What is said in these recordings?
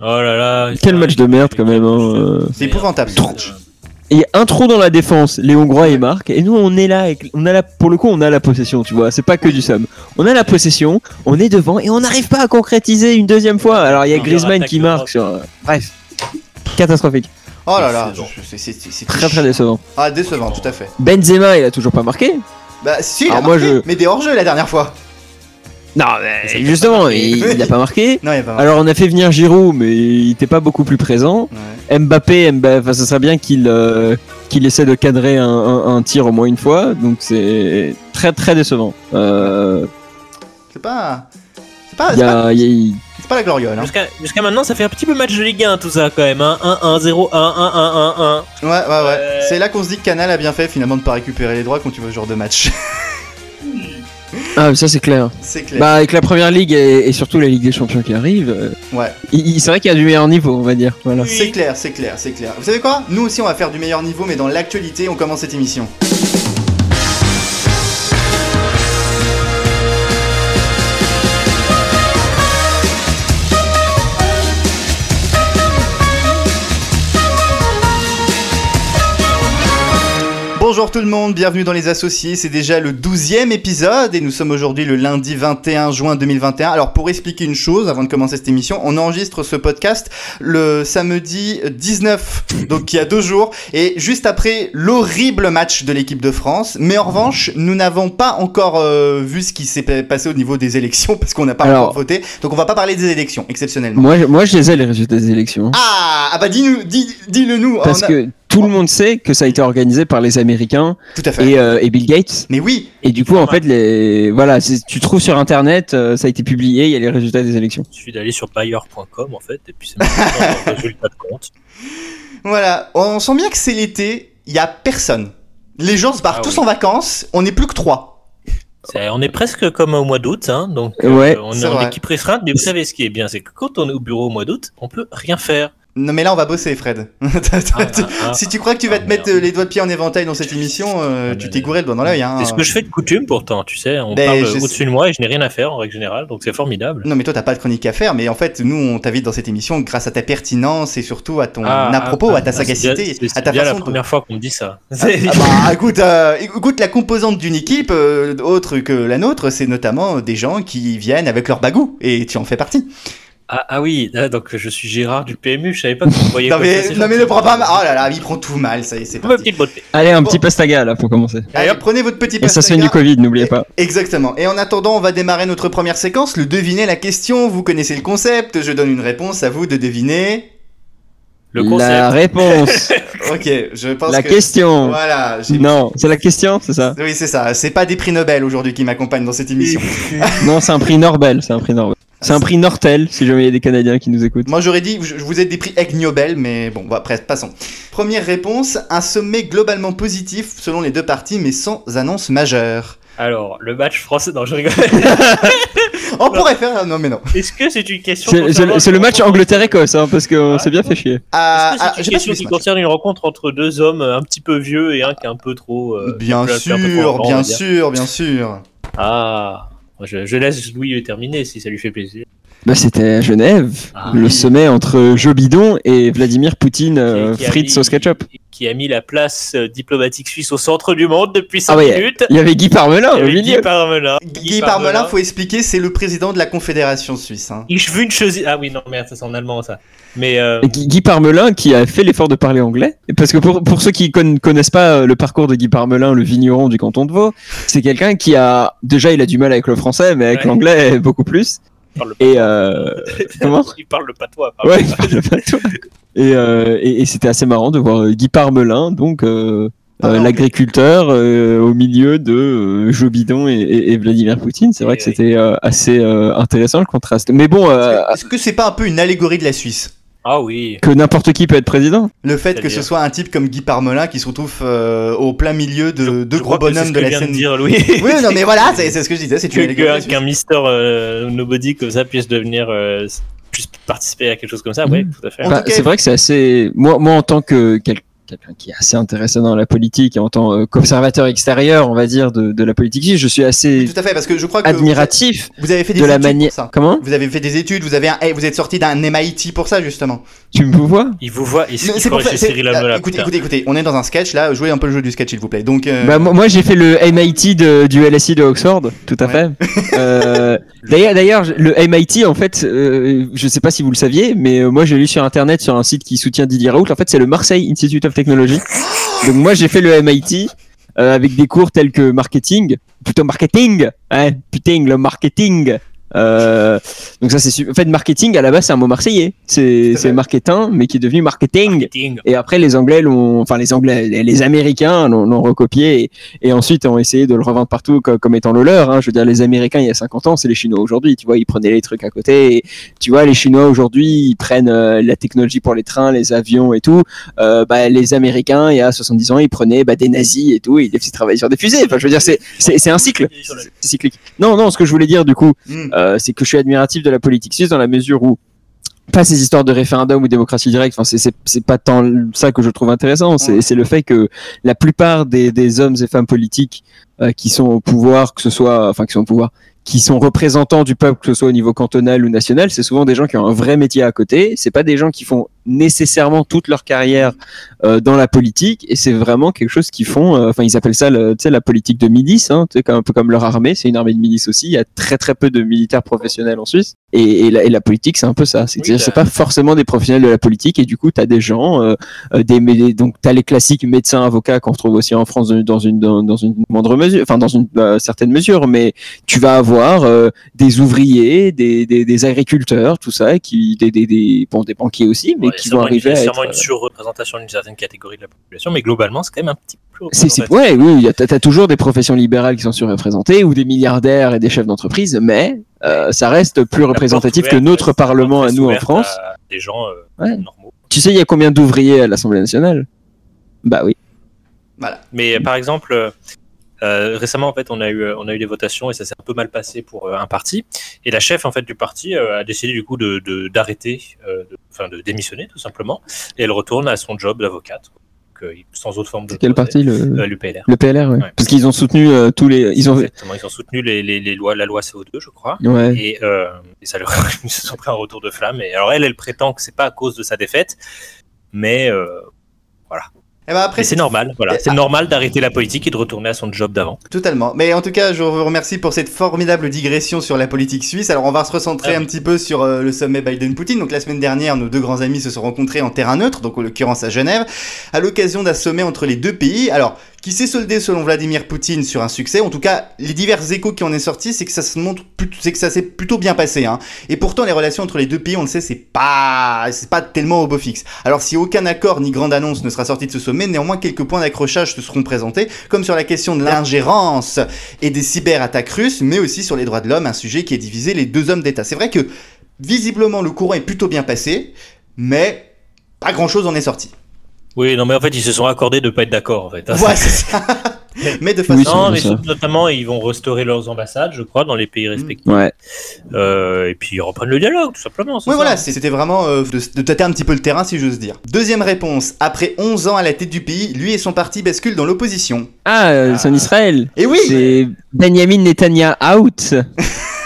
Oh là là. Quel match de merde quand même. hein, euh. C'est épouvantable. ce match. Et un trou dans la défense, les Hongrois ils marquent, et nous on est là, avec, on a la, pour le coup on a la possession, tu vois, c'est pas que du somme. On a la possession, on est devant, et on n'arrive pas à concrétiser une deuxième fois. Alors il y a Griezmann qui marque sur... euh, Bref, catastrophique, Oh là là, C'est très très décevant. Ah, décevant, tout à fait. Benzema il a toujours pas marqué. Bah, si, il a marqué, mais des hors-jeux la dernière fois. Non mais justement, il, il a pas marqué. Non, il a pas marqué. Alors on a fait venir Giroud, mais il était pas beaucoup plus présent. Ouais. Mbappé, Mba- enfin, ce serait bien qu'il euh, qu'il essaie de cadrer un, un- un tir au moins une fois, donc c'est très très décevant. Euh, C'est pas. C'est pas, pas, pas la gloriole. Hein. Jusqu'à maintenant, ça fait un petit peu match de Ligue 1 tout ça quand même. Hein. 1-1, 0, 1, 1, 1, 1, 1. Ouais, ouais, ouais. Euh. C'est là qu'on se dit que Canal a bien fait finalement de pas récupérer les droits quand tu vois ce genre de match. Ah, ça c'est clair. c'est clair. Bah, avec la première ligue et, et surtout la Ligue des Champions qui arrive, euh, Ouais. c'est vrai qu'il y a du meilleur niveau, on va dire. Voilà. Oui. C'est clair, c'est clair, c'est clair. Vous savez quoi? Nous aussi, on va faire du meilleur niveau, mais dans l'actualité, on commence cette émission. Bonjour tout le monde, bienvenue dans Les Associés, c'est déjà le 12e épisode et nous sommes aujourd'hui le lundi 21 juin 2021. Alors pour expliquer une chose avant de commencer cette émission, on enregistre ce podcast le samedi 19, donc il y a deux jours, et juste après l'horrible match de l'équipe de France. Mais en revanche, nous n'avons pas encore euh, vu ce qui s'est pa- passé au niveau des élections parce qu'on n'a pas Alors- encore voté, donc on va pas parler des élections exceptionnellement. Moi, je- moi, je les ai les résultats des élections. Ah, ah bah dis-nous, dis, dis-le nous. Parce a- que tout le monde sait que ça a été organisé par les Américains tout à fait. et, euh, et Bill Gates. Mais oui, Et du coup, en fait, les voilà, tu trouves sur internet, euh, ça a été publié, il y a les résultats des élections. Il suffit d'aller sur bayer.com en fait, et puis c'est le résultat de compte. voilà, on sent bien que c'est l'été, il y a personne. Les gens se barrent Ah tous oui. en vacances, on n'est plus que trois. On est presque comme au mois d'août, hein, donc euh, Ouais, on c'est est en équipe restreinte, mais vous savez ce qui est bien, c'est que quand on est au bureau au mois d'août, on peut rien faire. Non mais là on va bosser Fred. Ah, ah, si tu crois que tu vas Ah, te mettre merde. euh, les doigts de pied en éventail dans cette émission, euh, Ah, tu mais- t'es gouré le doigt dans l'œil. Hein. C'est ce que je fais de coutume pourtant, tu sais, on Ben, parle je au-dessus de moi et je n'ai rien à faire en règle générale, donc c'est formidable. Non mais toi t'as pas de chronique à faire, mais en fait nous on t'invite dans cette émission grâce à ta pertinence et surtout à ton Ah, à propos, ah, à ta ah, c'est sagacité, bien- c'est- à C'est ta bien la façon de... première fois qu'on me dit ça. Ah, ah bah écoute, euh, écoute, la composante d'une équipe euh, autre que la nôtre, c'est notamment des gens qui viennent avec leur bagou et tu en fais partie. Ah, ah oui, ah, donc je suis Gérard du PMU, je savais pas que vous voyez Non ça, mais, non mais ne prends pas mal. Oh là là, il prend tout mal, ça y est, c'est parti. Allez, un Bon. petit pastaga là pour commencer. Allez, prenez votre petit Et ça soigne du Covid, n'oubliez pas. Exactement. Et en attendant, on va démarrer notre première séquence, le deviner la question. Vous connaissez le concept, je donne une réponse, à vous de deviner. Le concept. La réponse, Ok, je pense la que... question. Voilà. Non, c'est la question, c'est ça? Oui, c'est ça. C'est pas des prix Nobel aujourd'hui qui m'accompagnent dans cette émission. Non, c'est un prix Norbel, c'est un prix Norbel. C'est un prix Nortel, si jamais il y a des Canadiens qui nous écoutent. Moi, j'aurais dit, je vous ai des prix Ig Nobel, mais bon, bah, après, passons. Première réponse, un sommet globalement positif selon les deux parties, mais sans annonce majeure. Alors, le match français. Non, je rigole. On pourrait faire... Non, mais non. Est-ce que c'est une question. C'est le- match Angleterre-Écosse, hein, parce qu'on Ah. s'est bien fait chier. Ah, Est-ce que ah, c'est j'ai une question qui concerne une rencontre entre deux hommes un petit peu vieux et un qui est un peu trop. euh, Bien peu- sûr, bien va dire. sûr, bien sûr. Ah, je, laisse Louis terminer si ça lui fait plaisir. Bah, c'était à Genève, Ah. le sommet entre Joe Bidon et Vladimir Poutine, euh, Qui- qui frites mis- sauce ketchup. Qui a mis la place euh, diplomatique suisse au centre du monde depuis 5 Ah ouais, minutes. Il y avait Guy Parmelin Il y au milieu. Guy Parmelin. Guy Parmelin, faut expliquer, c'est le président de la Confédération suisse. Hein. Ich wünsche. Ah oui, non, merde, ça c'est en allemand ça. Mais. euh, Guy, Guy Parmelin qui a fait l'effort de parler anglais. Parce que pour, pour ceux qui ne connaissent pas euh, le parcours de Guy Parmelin, le vigneron du canton de Vaud, c'est quelqu'un qui a. Déjà, il a du mal avec le français, mais avec Ouais. l'anglais, beaucoup plus. Il parle le Et. patois. Euh... Comment Il parle le patois. Ouais. Et, euh, et, et c'était assez marrant de voir euh, Guy Parmelin, donc euh, Ah, euh, l'agriculteur, euh, au milieu de euh, Joe Bidon et, et- et Vladimir Poutine. C'est vrai que c'était euh, assez euh, intéressant le contraste. Mais bon, euh, Est-ce que c'est pas un peu une allégorie de la Suisse? Ah oui. que n'importe qui peut être président. Le fait que ce soit un type comme Guy Parmelin qui se retrouve euh, au plein milieu de deux Je gros bonhommes ce de que la vient scène. dire Louis. Oui, non, mais voilà, c'est c'est ce que je disais, c'est une qu'un Mister euh, Nobody comme ça puisse devenir puisse participer à quelque chose comme ça, ouais, tout à fait. Bah, c'est vrai que c'est assez. Moi, moi, en tant que quel- quelqu'un qui est assez intéressé dans la politique et en tant euh, qu'observateur extérieur, on va dire, de, de la politique je suis assez Tout à fait, parce que je crois que admiratif vous avez fait des de la manière. Comment? Vous avez fait des études, vous avez un, eh, vous êtes sorti d'un MIT pour ça justement. Tu me vois? Il vous voit, il il C'est pour ça. Cyril ah, Hanouna, écoutez, écoutez, écoutez, on est dans un sketch là. Jouez un peu le jeu du sketch, s'il vous plaît. Donc, euh, Bah, moi, moi, j'ai fait le MIT de, du LSI de Oxford, tout à Ouais. fait. Euh, D'ailleurs, d'ailleurs, le MIT, en fait, euh, je sais pas si vous le saviez, mais euh, moi j'ai lu sur internet sur un site qui soutient Didier Raoult. En fait, c'est le Marseille Institute of Technology. Donc moi j'ai fait le MIT euh, avec des cours tels que marketing, plutôt marketing, hein, putain le marketing. Euh, donc ça c'est su- en fait marketing à la base c'est un mot marseillais, c'est C'est marketing mais qui est devenu marketing. Marketing. Et après, les Anglais l'ont, enfin les Anglais, les, les Américains l'ont, recopié et, et ensuite ont essayé de le revendre partout co- comme, étant le leur. Hein. Je veux dire, les Américains il y a 50 ans, c'est les Chinois aujourd'hui. Tu vois, ils prenaient les trucs à côté. Et, tu vois, les Chinois aujourd'hui, ils prennent euh, la technologie pour les trains, les avions et tout. Euh, bah, les Américains, il y a 70 ans, ils prenaient bah, des nazis et tout. Et ils les faisaient travailler sur des fusées. Enfin, je veux dire, c'est, c'est, c'est un cycle. C'est cyclique. Non, non, ce que je voulais dire du coup, hmm. Euh, c'est que je suis admiratif de la politique suisse dans la mesure où pas ces histoires de référendum ou démocratie directe, enfin c'est c'est c'est pas tant ça que je trouve intéressant, c'est c'est le fait que la plupart des des hommes et femmes politiques euh, qui sont au pouvoir, que ce soit enfin qui sont au pouvoir, qui sont représentants du peuple, que ce soit au niveau cantonal ou national, c'est souvent des gens qui ont un vrai métier à côté. C'est pas des gens qui font nécessairement toute leur carrière euh, dans la politique, et c'est vraiment quelque chose qu'ils font. euh, Enfin, ils appellent ça, le- tu sais, la politique de milice, hein, tu un peu comme leur armée. C'est une armée de milice aussi. Il y a très très peu de militaires professionnels en Suisse, et, et, la, et la politique, c'est un peu ça. C'est Oui, c'est pas forcément des professionnels de la politique, et du coup, t'as des gens, euh, euh, des, mé- donc t'as les classiques médecins, avocats qu'on retrouve aussi en France dans une dans, dans une moindre mesure, enfin dans une certaine mesure, mais tu vas avoir euh, des ouvriers, des, des, des agriculteurs, tout ça, qui des des, des bon des banquiers aussi, mais Ouais, qui vont une- arriver à être. sûrement une surreprésentation d'une certaine catégorie de la population, mais globalement, c'est quand même un petit peu. C'est, ouais, oui, il y a- t'as, t'as toujours des professions libérales qui sont surreprésentées ou des milliardaires et des chefs d'entreprise, mais euh, ça reste plus La représentatif que notre parlement à nous en France. à Des gens euh, Ouais. normaux. Tu sais, il y a combien d'ouvriers à l'Assemblée nationale? Bah oui. Voilà. Mais euh, par exemple, euh, récemment, en fait, on a eu, on a eu des votations et ça s'est un peu mal passé pour euh, un parti. Et la chef, en fait, du parti euh, a décidé du coup de d'arrêter, de, enfin, de démissionner tout simplement. Et elle retourne à son job d'avocate, sans autre forme de. Quel parti le, L'UPLR. le PLR, ouais. Ouais. Parce qu'ils ont soutenu tous les. Ils ont. Exactement, ils ont soutenu les, les, les lois, la loi CO2, je crois. Ouais. Et, et ça leur ils se sont pris un retour de flamme. Et alors elle, elle prétend que c'est pas à cause de sa défaite, mais, euh, Eh ben après, c'est normal. Voilà, c'est normal d'arrêter la politique et de retourner à son job d'avant. Totalement. Mais en tout cas, je vous remercie pour cette formidable digression sur la politique suisse. Alors, on va se recentrer Ah un petit peu sur euh, le sommet Biden-Poutine. Donc, la semaine dernière, nos deux grands amis se sont rencontrés en terrain neutre, donc en l'occurrence à Genève, à l'occasion d'un sommet entre les deux pays. Alors, qui s'est soldé selon Vladimir Poutine sur un succès. En tout cas, les divers échos qui en est sorti, c'est que ça se montre, c'est que ça s'est plutôt bien passé. Hein. Et pourtant, les relations entre les deux pays, on le sait, c'est pas, c'est pas tellement au beau fixe. Alors, si aucun accord ni grande annonce ne sera sorti de ce sommet, néanmoins quelques points d'accrochage se seront présentés, comme sur la question de l'ingérence et des cyberattaques russes, mais aussi sur les droits de l'homme, un sujet qui a divisé les deux hommes d'État. C'est vrai que visiblement le courant est plutôt bien passé, mais pas grand chose en est sorti. Oui, non, mais en fait, ils se sont accordés de pas être d'accord, en fait. hein. Ouais, c'est ça. mais de façon. Oui, Non, mais notamment, ils vont restaurer leurs ambassades, je crois, dans les pays respectifs. Ouais. Euh, et puis ils reprennent le dialogue, tout simplement. Oui, ça. voilà, c'était vraiment euh, de, de tâter un petit peu le terrain, si j'ose dire. Deuxième réponse. Après 11 ans à la tête du pays, lui et son parti basculent dans l'opposition. Ah, euh, c'est en Israël. Et oui C'est Benjamin Netanyahu out.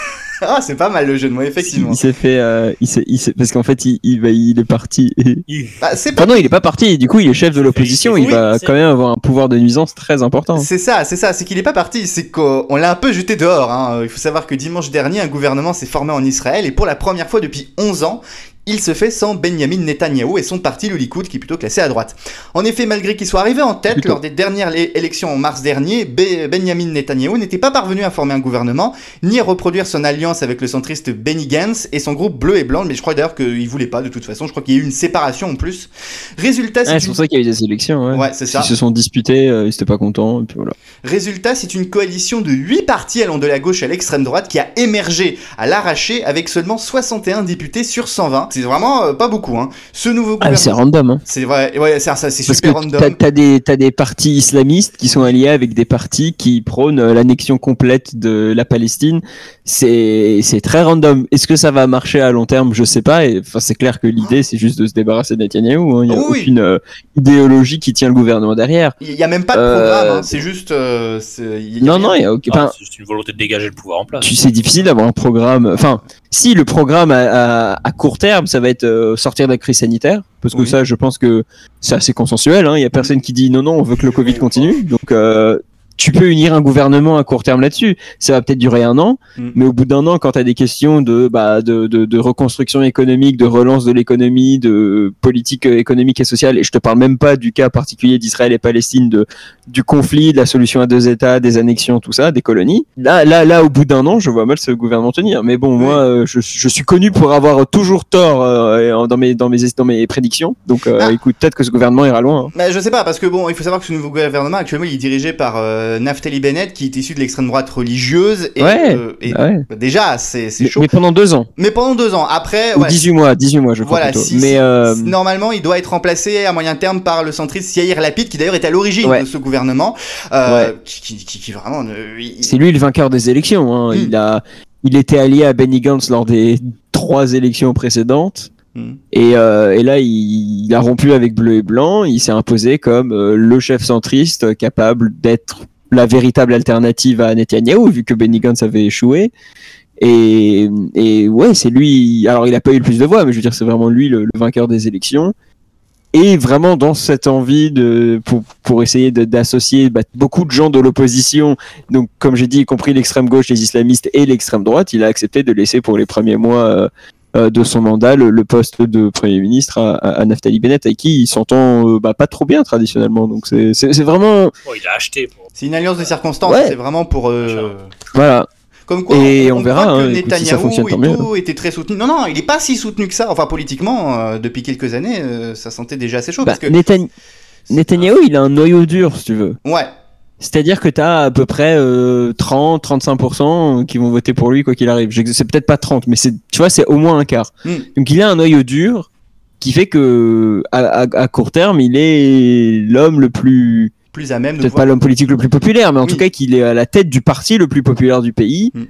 Ah, c'est pas mal le jeu de mots, effectivement. Il s'est fait, euh, il s'est, il s'est- parce qu'en fait, il, il, va- il est parti. Et... Il- Bah, c'est pas Enfin non, il est pas parti. Du coup, il est chef de l'opposition. Il Oui, va c'est- quand même avoir un pouvoir de nuisance très important. C'est ça, c'est ça, c'est qu'il est pas parti, c'est qu'on on l'a un peu jeté dehors. Hein. Il faut savoir que dimanche dernier, un gouvernement s'est formé en Israël et pour la première fois depuis 11 ans, il se fait sans Benjamin Netanyahou et son parti, le Likoud, qui est plutôt classé à droite. En effet, malgré qu'il soit arrivé en tête Plutôt. lors des dernières élections en mars dernier, Be- Benjamin Netanyahou n'était pas parvenu à former un gouvernement, ni à reproduire son alliance avec le centriste Benny Gantz et son groupe bleu et blanc, mais je crois d'ailleurs qu'il voulait pas de toute façon, je crois qu'il y a eu une séparation en plus. Résultat, Ah, c'est une- pour ça qu'il y a eu des élections. Ouais. Ouais, c'est ça. Ils se sont disputés, euh, ils étaient pas contents. Et puis voilà. Résultat, c'est une coalition de 8 partis allant de la gauche à l'extrême droite qui a émergé à l'arraché avec seulement 61 députés sur 120. C'est vraiment euh, pas beaucoup. Hein. Ce nouveau Ah, c'est gouvernement, random. Hein. c'est vrai, ouais, c'est c'est super que random. t'as, t'as des, t'as des partis islamistes qui sont alliés avec des partis qui prônent euh, l'annexion complète de la Palestine. C'est, c'est très random. Est-ce que ça va marcher à long terme? Je sais pas. Et, enfin, c'est clair que l'idée, c'est juste de se débarrasser de Netanyahou. hein. Il y a Oui, oui. aucune euh, idéologie qui tient le gouvernement derrière. Il y a même pas de Euh, programme, hein, c'est juste. euh, c'est- il y a Non, rien. non, il y a aucun. Ah, c'est juste une volonté de dégager le pouvoir en place. tu sais, c'est difficile d'avoir un programme. Enfin, si le programme à, à- à court terme, ça va être euh, sortir de la crise sanitaire, parce que Oui. ça, je pense que c'est assez consensuel. hein. Il y a personne qui dit non, non, on veut que le Covid continue. Donc, euh, tu peux unir un gouvernement à court terme là-dessus. Ça va peut-être durer un an, Mm. mais au bout d'un an, quand tu as des questions de, bah, de, de, de reconstruction économique, de relance de l'économie, de politique euh, économique et sociale, et je te parle même pas du cas particulier d'Israël et Palestine, de, du conflit, de la solution à deux États, des annexions, tout ça, des colonies. Là, là, là, au bout d'un an, je vois mal ce gouvernement tenir. Mais bon, Oui. moi, euh, je, je suis connu pour avoir toujours tort euh, dans mes dans mes dans mes prédictions. Donc, euh, Ah. écoute, peut-être que ce gouvernement ira loin. hein. Mais je sais pas, parce que bon, il faut savoir que ce nouveau gouvernement, actuellement, il est dirigé par euh, Naftali Bennett, qui est issu de l'extrême droite religieuse. Et, Ouais, euh, et Ah ouais. bah, déjà, c'est chaud. mais pendant deux ans Mais pendant deux ans, après, ou ouais, 18 mois, 18 mois, je crois Voilà, plutôt. si, mais euh, normalement, il doit être remplacé à moyen terme par le centriste Yair Lapid, qui d'ailleurs est à l'origine de ce gouvernement, euh, Ouais. qui, qui, vraiment, il- c'est lui le vainqueur des élections. Hein. Mm. Il a il était allié à Benny Gantz lors des trois élections précédentes. Hmm. Et, euh, et là, il, il a rompu avec bleu et blanc. Il s'est imposé comme euh, le chef centriste euh, capable d'être la véritable alternative à Netanyahou, vu que Benny Gantz avait échoué. Et, et ouais, c'est lui. Alors, il a pas eu le plus de voix, mais je veux dire, c'est vraiment lui le, vainqueur des élections. Et vraiment dans cette envie de pour, pour essayer d'associer bah, beaucoup de gens de l'opposition, donc comme j'ai dit, y compris l'extrême gauche, les islamistes et l'extrême droite, il a accepté de laisser pour les premiers mois euh, de son mandat le, le poste de premier ministre à, à, à Naftali Bennett, avec qui il s'entend euh, bah, pas trop bien traditionnellement. Donc c'est vraiment Oh, il a acheté. Pour... c'est une alliance de circonstances, Ouais. c'est vraiment pour... euh, voilà. Comme quoi, Et on, on verra, voit que hein, écoute, si ça Netanyahou fonctionne, et mieux. tout était très soutenu. Non, non, il est pas si soutenu que ça. Enfin, politiquement, euh, depuis quelques années, euh, ça sentait déjà assez chaud. Bah, parce que... Netany- Netanyahou, il a un noyau dur, si tu veux. Ouais, C'est-à-dire que tu as à peu près euh, 30-35% qui vont voter pour lui quoi qu'il arrive. C'est peut-être pas 30, mais c'est, tu vois, c'est au moins un quart. Hmm. Donc il a un noyau dur qui fait que à, à- à court terme, il est l'homme le plus, plus à même peut-être pas l'homme politique le plus populaire, mais en Oui. tout cas qu'il est à la tête du parti le plus populaire du pays. Hmm.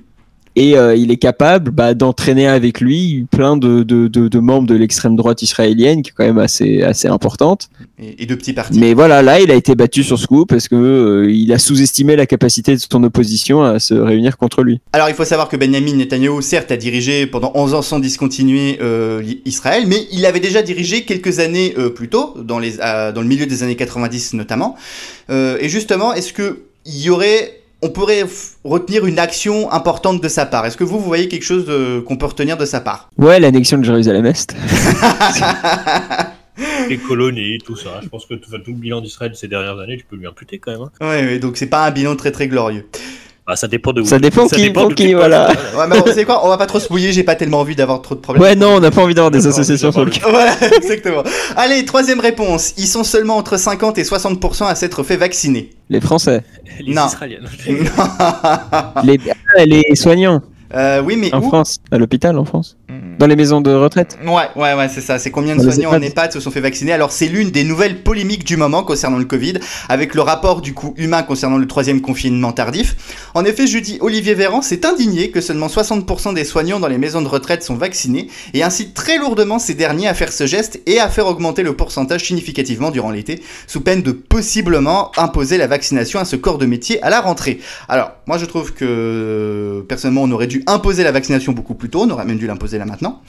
Et euh, il est capable bah, d'entraîner avec lui plein de, de, de, de membres de l'extrême droite israélienne, qui est quand même assez, assez importante. et, et de petits partis. Mais voilà, là, il a été battu sur ce coup parce que euh, il a sous-estimé la capacité de son opposition à se réunir contre lui. Alors il faut savoir que Benjamin Netanyahu, certes, a dirigé pendant 11 ans sans discontinuer euh, Israël, mais il avait déjà dirigé quelques années euh, plus tôt, dans, les, euh, dans le milieu des années 90 notamment. Euh, et justement, est-ce que il y aurait, on pourrait retenir une action importante de sa part Est-ce que vous, vous voyez quelque chose qu'on peut retenir de sa part? Ouais, l'annexion de Jérusalem-Est. Les colonies, tout ça. Je pense que tout, tout le bilan d'Israël ces dernières années, tu peux lui imputer quand même. hein. Ouais, ouais, donc c'est pas un bilan très très glorieux. Bah, ça dépend de où. Ça dépend qui- pour de qui, voilà. Ouais, mais c'est quoi On va pas trop se mouiller, j'ai pas tellement envie d'avoir trop de problèmes. Ouais, non, on n'a pas envie d'avoir des associations sur le cas. Voilà, exactement. Allez, troisième réponse. Ils sont seulement entre 50 et 60% à s'être fait vacciner. Les Français. Les Non. Israéliennes. Les, ah, les soignants Euh, oui, mais en où France. À l'hôpital en France. Dans les maisons de retraite. Ouais, ouais, ouais, c'est ça. C'est combien de Dans soignants en EHPAD. EHPAD se sont fait vacciner Alors, c'est l'une des nouvelles polémiques du moment concernant le Covid, avec le rapport du coût humain concernant le troisième confinement tardif. En effet, jeudi, Olivier Véran s'est indigné que seulement 60% des soignants dans les maisons de retraite sont vaccinés et incite très lourdement ces derniers à faire ce geste et à faire augmenter le pourcentage significativement durant l'été, sous peine de possiblement imposer la vaccination à ce corps de métier à la rentrée. Alors, moi je trouve que personnellement on aurait dû imposer la vaccination beaucoup plus tôt, on aurait même dû l'imposer maintenant.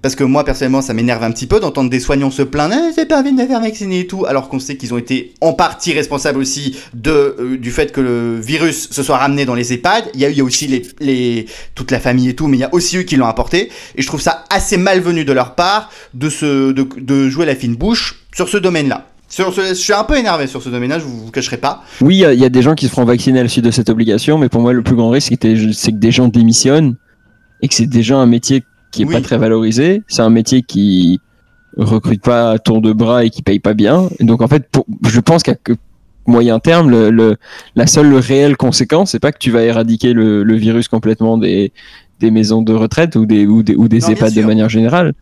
Parce que moi, personnellement, ça m'énerve un petit peu d'entendre des soignants se plaindre, eh, j'ai pas envie de me faire vacciner et tout, alors qu'on sait qu'ils ont été en partie responsables aussi de, euh, du fait que le virus se soit ramené dans les EHPAD. Il y a eu aussi les, les, toute la famille et tout, mais il y a aussi eux qui l'ont apporté. Et je trouve ça assez malvenu de leur part de, se, de, jouer la fine bouche sur ce domaine-là. Sur ce, je suis un peu énervé sur ce domaine-là, je vous, vous cacherai pas. Oui, il y a- des gens qui se feront vacciner à la suite de cette obligation, mais pour moi, le plus grand risque, c'est que des gens démissionnent et que c'est déjà un métier qui est Oui. pas très valorisé. C'est un métier qui recrute pas à tour de bras et qui paye pas bien. Et donc, en fait, pour, je pense qu'à moyen terme, le, le- la seule réelle conséquence, c'est pas que tu vas éradiquer le, le virus complètement des, des maisons de retraite ou des, ou des, ou des Non, bien EHPAD de manière générale.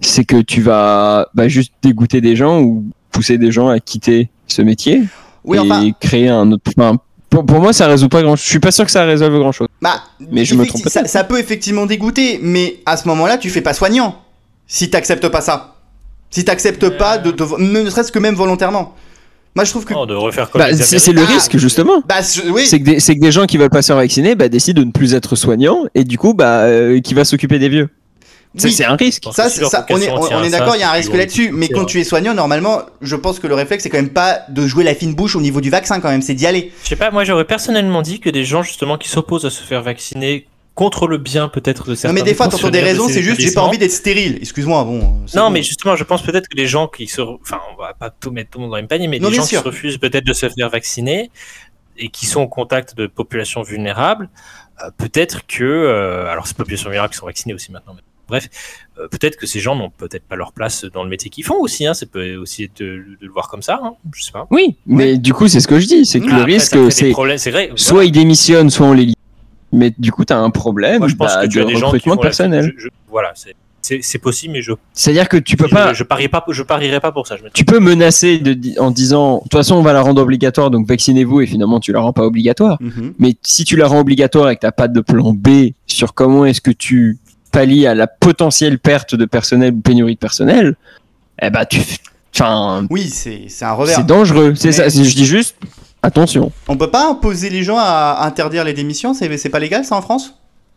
c'est que tu vas bah, juste dégoûter des gens ou pousser des gens à quitter ce métier Oui, et enfin, créer un autre. enfin, pour, pour moi, ça résout pas grand. Je suis pas sûr que ça résolve grand chose. bah, Mais je me trompe ça, peut-être. ça peut effectivement dégoûter, mais à ce moment-là, tu fais pas soignant si t'acceptes pas ça. Si t'acceptes pas de, de- ne serait-ce que même volontairement. Moi, je trouve que Non, de refaire comme Bah, c'est c'est le Ah, risque justement. bah je- oui. C'est que, des- c'est que des gens qui veulent pas se faire vacciner bah, décident de ne plus être soignants et du coup bah euh, qui va s'occuper des vieux. C'est Oui. c'est un risque. Ça, ça, on est, on, on d'accord, il y a un risque là-dessus. Mais quand tu es soignant, normalement, je pense que le réflexe, c'est quand même pas de jouer la fine bouche au niveau du vaccin, quand même, c'est d'y aller. Je sais pas, moi j'aurais personnellement dit que des gens justement qui s'opposent à se faire vacciner contre le bien peut-être de certains. non, mais des fois, t'entends des de raisons, ces c'est juste, j'ai pas envie d'être stérile. Excuse-moi, bon. Non, bon. mais justement, je pense peut-être que les gens qui se, enfin, on va pas tout mettre tout le monde dans le même panier, mais Non, des bien gens sûr. qui se refusent peut-être de se faire vacciner et qui sont au contact de populations vulnérables, euh, peut-être que, euh, alors c'est populations vulnérables qui sont vaccinées aussi maintenant, mais bref, euh, peut-être que ces gens n'ont peut-être pas leur place dans le métier qu'ils font aussi, hein, ça peut aussi de, de le voir comme ça, hein, je sais pas. Oui, mais du coup c'est ce que je dis, c'est que Ah, le après, risque c'est problèmes, c'est vrai. soit ils démissionnent, soit on les lit. Mais du coup t'as un problème Moi, je pense bah, que tu de as des gens qui recrutement de la- personnel. je- je- voilà, c'est- possible, mais je C'est-à-dire que tu peux je, pas, je pas, je parierais pas pour ça. Je me tu peux menacer de, en disant de toute façon on va la rendre obligatoire donc vaccinez-vous et finalement tu la rends pas obligatoire. Mhm. Mais si tu la rends obligatoire et que t'as pas de plan B sur comment est-ce que tu pallies à la potentielle perte de personnel ou pénurie de personnel, eh ben tu, enfin, Oui, c'est c'est un revers. c'est dangereux. C'est ça. Je dis juste, attention. On peut pas imposer les gens à interdire les démissions, c'est c'est pas légal ça en France?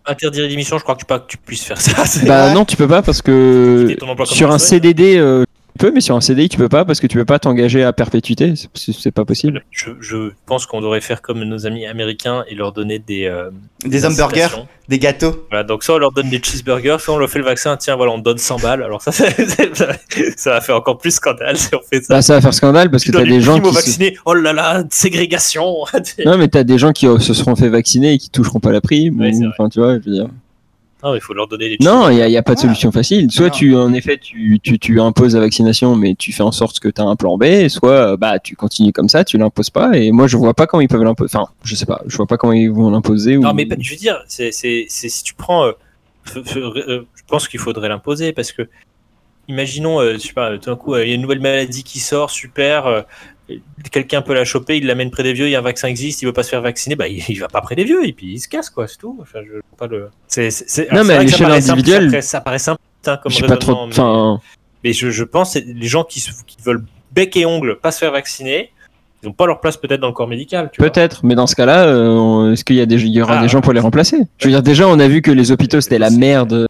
Interdire l'émission, je crois que tu pas que tu puisses faire ça. c'est- Bah Ouais. non, tu peux pas parce que sur un. CDD, euh, peux, mais sur un CDI, tu peux pas parce que tu peux pas t'engager à perpétuité. C'est- pas possible. Je, je pense qu'on devrait faire comme nos amis américains et leur donner des euh, Des hamburgers, des gâteaux. Voilà, donc soit on leur donne des cheeseburgers, soit on leur fait le vaccin. Tiens, voilà, on donne 100 balles. Alors ça, ça va faire encore plus scandale si on fait ça. Là, ça va faire scandale parce tu que t'as donnes une des gens qui. se- vaccinés. Oh là là, ségrégation. Non, mais t'as des gens qui euh, se seront fait vacciner et qui toucheront pas la prime. Ouais, ou- c'est vrai. Enfin, tu vois, je veux dire. Non, il faut leur donner des. Non, il y, a- pas de solution facile. Soit Non. tu, en effet, tu, tu, tu imposes la vaccination, mais tu fais en sorte que tu as un plan B, soit euh, bah tu continues comme ça, tu l'imposes pas. Et moi, je vois pas comment ils peuvent l'imposer. Enfin, je sais pas, je vois pas comment ils vont l'imposer. Non, ou... mais je veux dire, c'est, c'est, c'est- si tu prends. euh, f- f- euh, je pense qu'il faudrait l'imposer parce que, imaginons, euh, je sais pas, tout d'un coup, euh, il y a une nouvelle maladie qui sort, super. euh, quelqu'un peut la choper, il l'amène près des vieux, il y a un vaccin existe, il veut pas se faire vacciner, bah il, il va pas près des vieux et puis il se casse, quoi, c'est tout. Enfin, je vois pas le. C'est, c'est, c'est- Non, mais à l'échelle simple, individuelle, ça paraît- simple hein, comme j'ai pas trop. raisonnement, mais- Enfin, mais je, je pense que les gens qui, veulent bec et ongle pas se faire vacciner, ils n'ont pas leur place peut-être dans le corps médical. Peut-être, mais dans ce cas-là, euh, est-ce qu'il y a des, il y aura Ah, des gens pour les remplacer? Je veux dire, déjà, on a vu que les hôpitaux c'était la merde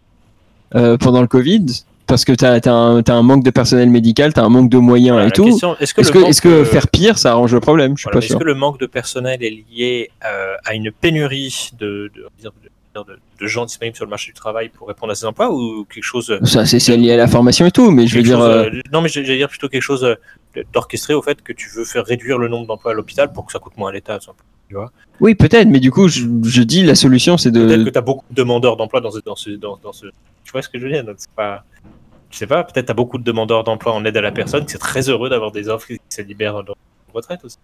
euh, pendant le Covid. Parce que t'as as un, manque de personnel médical, t'as un manque de moyens Voilà, et tout. est-ce que, Est-ce le que, manque est-ce que de- faire pire, ça arrange le problème? Je suis Voilà, pas Est-ce sûr. que le manque de personnel est lié euh, à une pénurie de, de, de, de- de gens disponibles sur le marché du travail pour répondre à ces emplois ou quelque chose Ça, c'est lié à la formation et tout, mais je veux dire. chose, euh, euh, non mais j'allais dire plutôt quelque chose euh, d'orchestré au fait que tu veux faire réduire le nombre d'emplois à l'hôpital pour que ça coûte moins à l'État. Oui, peut-être, mais du coup, je, je dis la solution, c'est peut-être de. que tu as beaucoup de demandeurs d'emploi dans ce, dans dans, dans ce tu vois ce que je veux dire donc c'est pas je sais pas peut-être tu as beaucoup de demandeurs d'emploi en aide à la personne qui est très heureux d'avoir des offres qui se libèrent dans la retraite aussi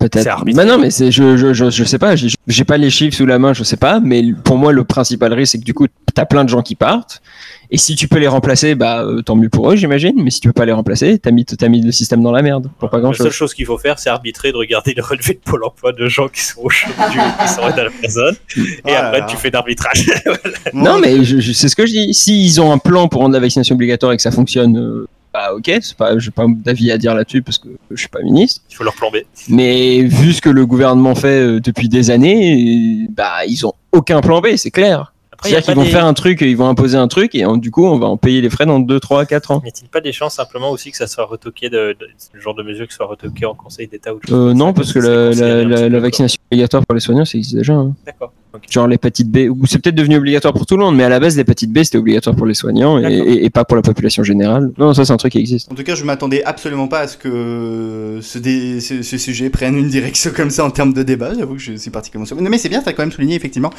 C'est Peut-être. Bah non, mais c'est, je, je, je, je sais pas, j'ai, j'ai pas les chiffres sous la main, je sais pas, mais pour moi, le principal risque, c'est que du coup, t'as plein de gens qui partent. Et si tu peux les remplacer, bah, euh, tant mieux pour eux, j'imagine. Mais si tu peux pas les remplacer, t'as mis, t'as mis le système dans la merde. Pour pas grand La seule chose. qu'il faut faire, c'est arbitrer de regarder le relevé de Pôle emploi de gens qui sont au chômage, qui sont à la personne. Et là après, là. tu fais d'arbitrage. Non, mais je, je- c'est ce que je dis. S'ils ont un plan pour rendre la vaccination obligatoire et que ça fonctionne, euh, bah, ok, c'est pas, j'ai pas d'avis à dire là-dessus parce que je suis pas ministre. Il faut leur plomber. Mais vu ce que le gouvernement fait euh, depuis des années, euh, bah, ils ont aucun plan B, c'est clair. Y C'est-à-dire qu'ils vont des- faire un truc, ils vont imposer un truc, et en- du coup, on va en payer les frais dans 2, 3, 4 ans. N'y a-t-il pas des chances simplement aussi que ça soit retoqué, de, de- ce genre de mesure qui soit retoqué en Conseil d'État ou Euh, non, parce que la, vaccination obligatoire pour les soignants, ça existe déjà. hein. D'accord. Genre l'hépatite B, ou c'est peut-être devenu obligatoire pour tout le monde, mais à la base, l'hépatite B, c'était obligatoire pour les soignants et, D'accord. et- et pas pour la population générale. Non, ça, c'est un truc qui existe. En tout cas, je m'attendais absolument pas à ce que ce, dé- ce, ce sujet prenne une direction comme ça en termes de débat. J'avoue que je suis particulièrement surpris. Non, mais c'est bien, tu as quand même souligné effectivement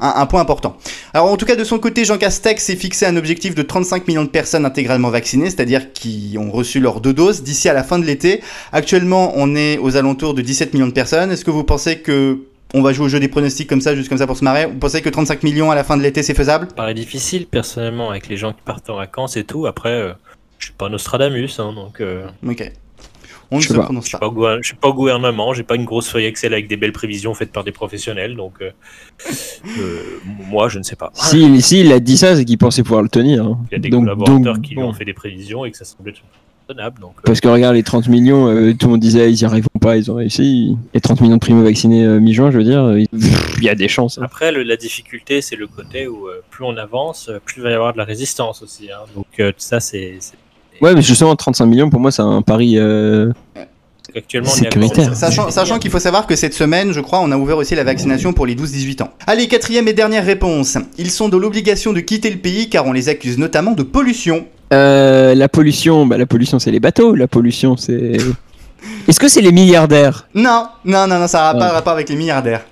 un, un point important. Alors, en tout cas, de son côté, Jean Castex s'est fixé un objectif de 35 millions de personnes intégralement vaccinées, c'est-à-dire qui ont reçu leurs deux doses d'ici à la fin de l'été. Actuellement, on est aux alentours de 17 millions de personnes. Est-ce que vous pensez que on va jouer au jeu des pronostics comme ça, juste comme ça pour se marrer. Vous pensez que 35 millions à la fin de l'été, c'est faisable Ça paraît difficile, personnellement, avec les gens qui partent en vacances et tout. Après, euh, je suis pas Nostradamus, hein, donc. euh, Ok. On ne se pas. prononce Je suis pas. je suis pas au gouvernement, j'ai pas une grosse feuille Excel avec des belles prévisions faites par des professionnels, donc euh, euh, moi je ne sais pas. S'il si, il a dit ça, c'est qu'il pensait pouvoir le tenir. hein. Il y a des Donc- collaborateurs donc, qui lui ont fait des prévisions et que ça semblait être raisonnable. Donc, euh, Parce que regarde les 30 millions, euh, tout le monde disait ils y arriveront pas, ils ont réussi. Et 30 millions de primo-vaccinés euh, mi-juin, je veux dire, il y a des chances. hein. Après, le- la difficulté, c'est le côté où euh, plus on avance, plus il va y avoir de la résistance aussi. hein. Donc euh, ça, c'est Ouais, mais justement, 35 millions, pour moi, c'est un pari. euh, actuellement on est Sachant, sachant qu'il faut savoir que cette semaine, je crois, on a ouvert aussi la vaccination pour les 12-18 ans. Allez, quatrième et dernière réponse. Ils sont dans l'obligation de quitter le pays car on les accuse notamment de pollution. Euh, la pollution, bah, la pollution, c'est les bateaux. La pollution, c'est. Est-ce que c'est les milliardaires Non, non, non, non, ça n'a pas rapport avec les milliardaires.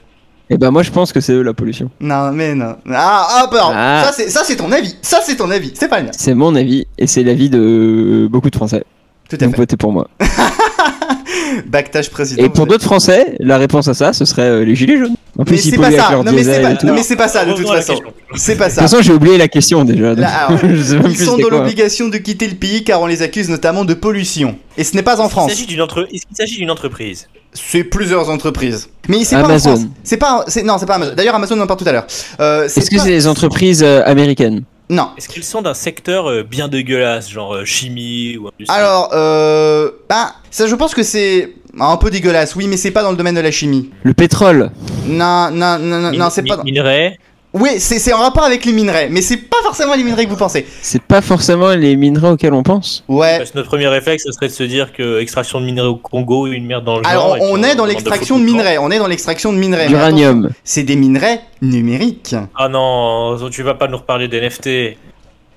Eh ben, moi, je pense que c'est eux la pollution. Non, mais non. Ah, hop, alors, Ah. ça c'est ça c'est ton avis. Ça c'est ton avis. C'est pas le mien. C'est mon avis, et c'est l'avis de beaucoup de Français. Tout à Donc, fait. votez pour moi. Backtage président. Et pour d'autres Français, la réponse à ça, ce serait euh, les gilets jaunes. En Mais plus, ils c'est pas ça. Non mais c'est pas, non, mais c'est pas ça de toute façon. C'est pas De ça. toute façon, j'ai oublié la question déjà. Là, alors, Ils sont dans l'obligation de quitter le pays car on les accuse notamment de pollution. Et ce n'est pas en France. Est-ce qu'il s'agit d'une entreprise? C'est plusieurs entreprises. Mais c'est pas en Amazon. France. C'est pas. Non, c'est pas Amazon. D'ailleurs, Amazon on en parle tout à l'heure. Euh, Est-ce que pas- c'est les entreprises euh, américaines? Non. Est-ce qu'ils sont d'un secteur euh, bien dégueulasse, genre euh, chimie ou industrie? Alors, euh, bah, ça, je pense que c'est un peu dégueulasse. Oui, mais c'est pas dans le domaine de la chimie. Le pétrole Non, non, non, non, non, c'est pas. mi- Minerais Oui, c'est en rapport avec les minerais, mais c'est pas forcément les minerais que vous pensez. C'est pas forcément les minerais auxquels on pense. Ouais. Parce que notre premier réflexe, ce serait de se dire que extraction de minerais au Congo est une merde dans le genre. Alors, et puis on est dans l'extraction de minerais. On est dans l'extraction de minerais. attention, C'est des minerais numériques. Ah non, tu vas pas nous reparler d'NFT.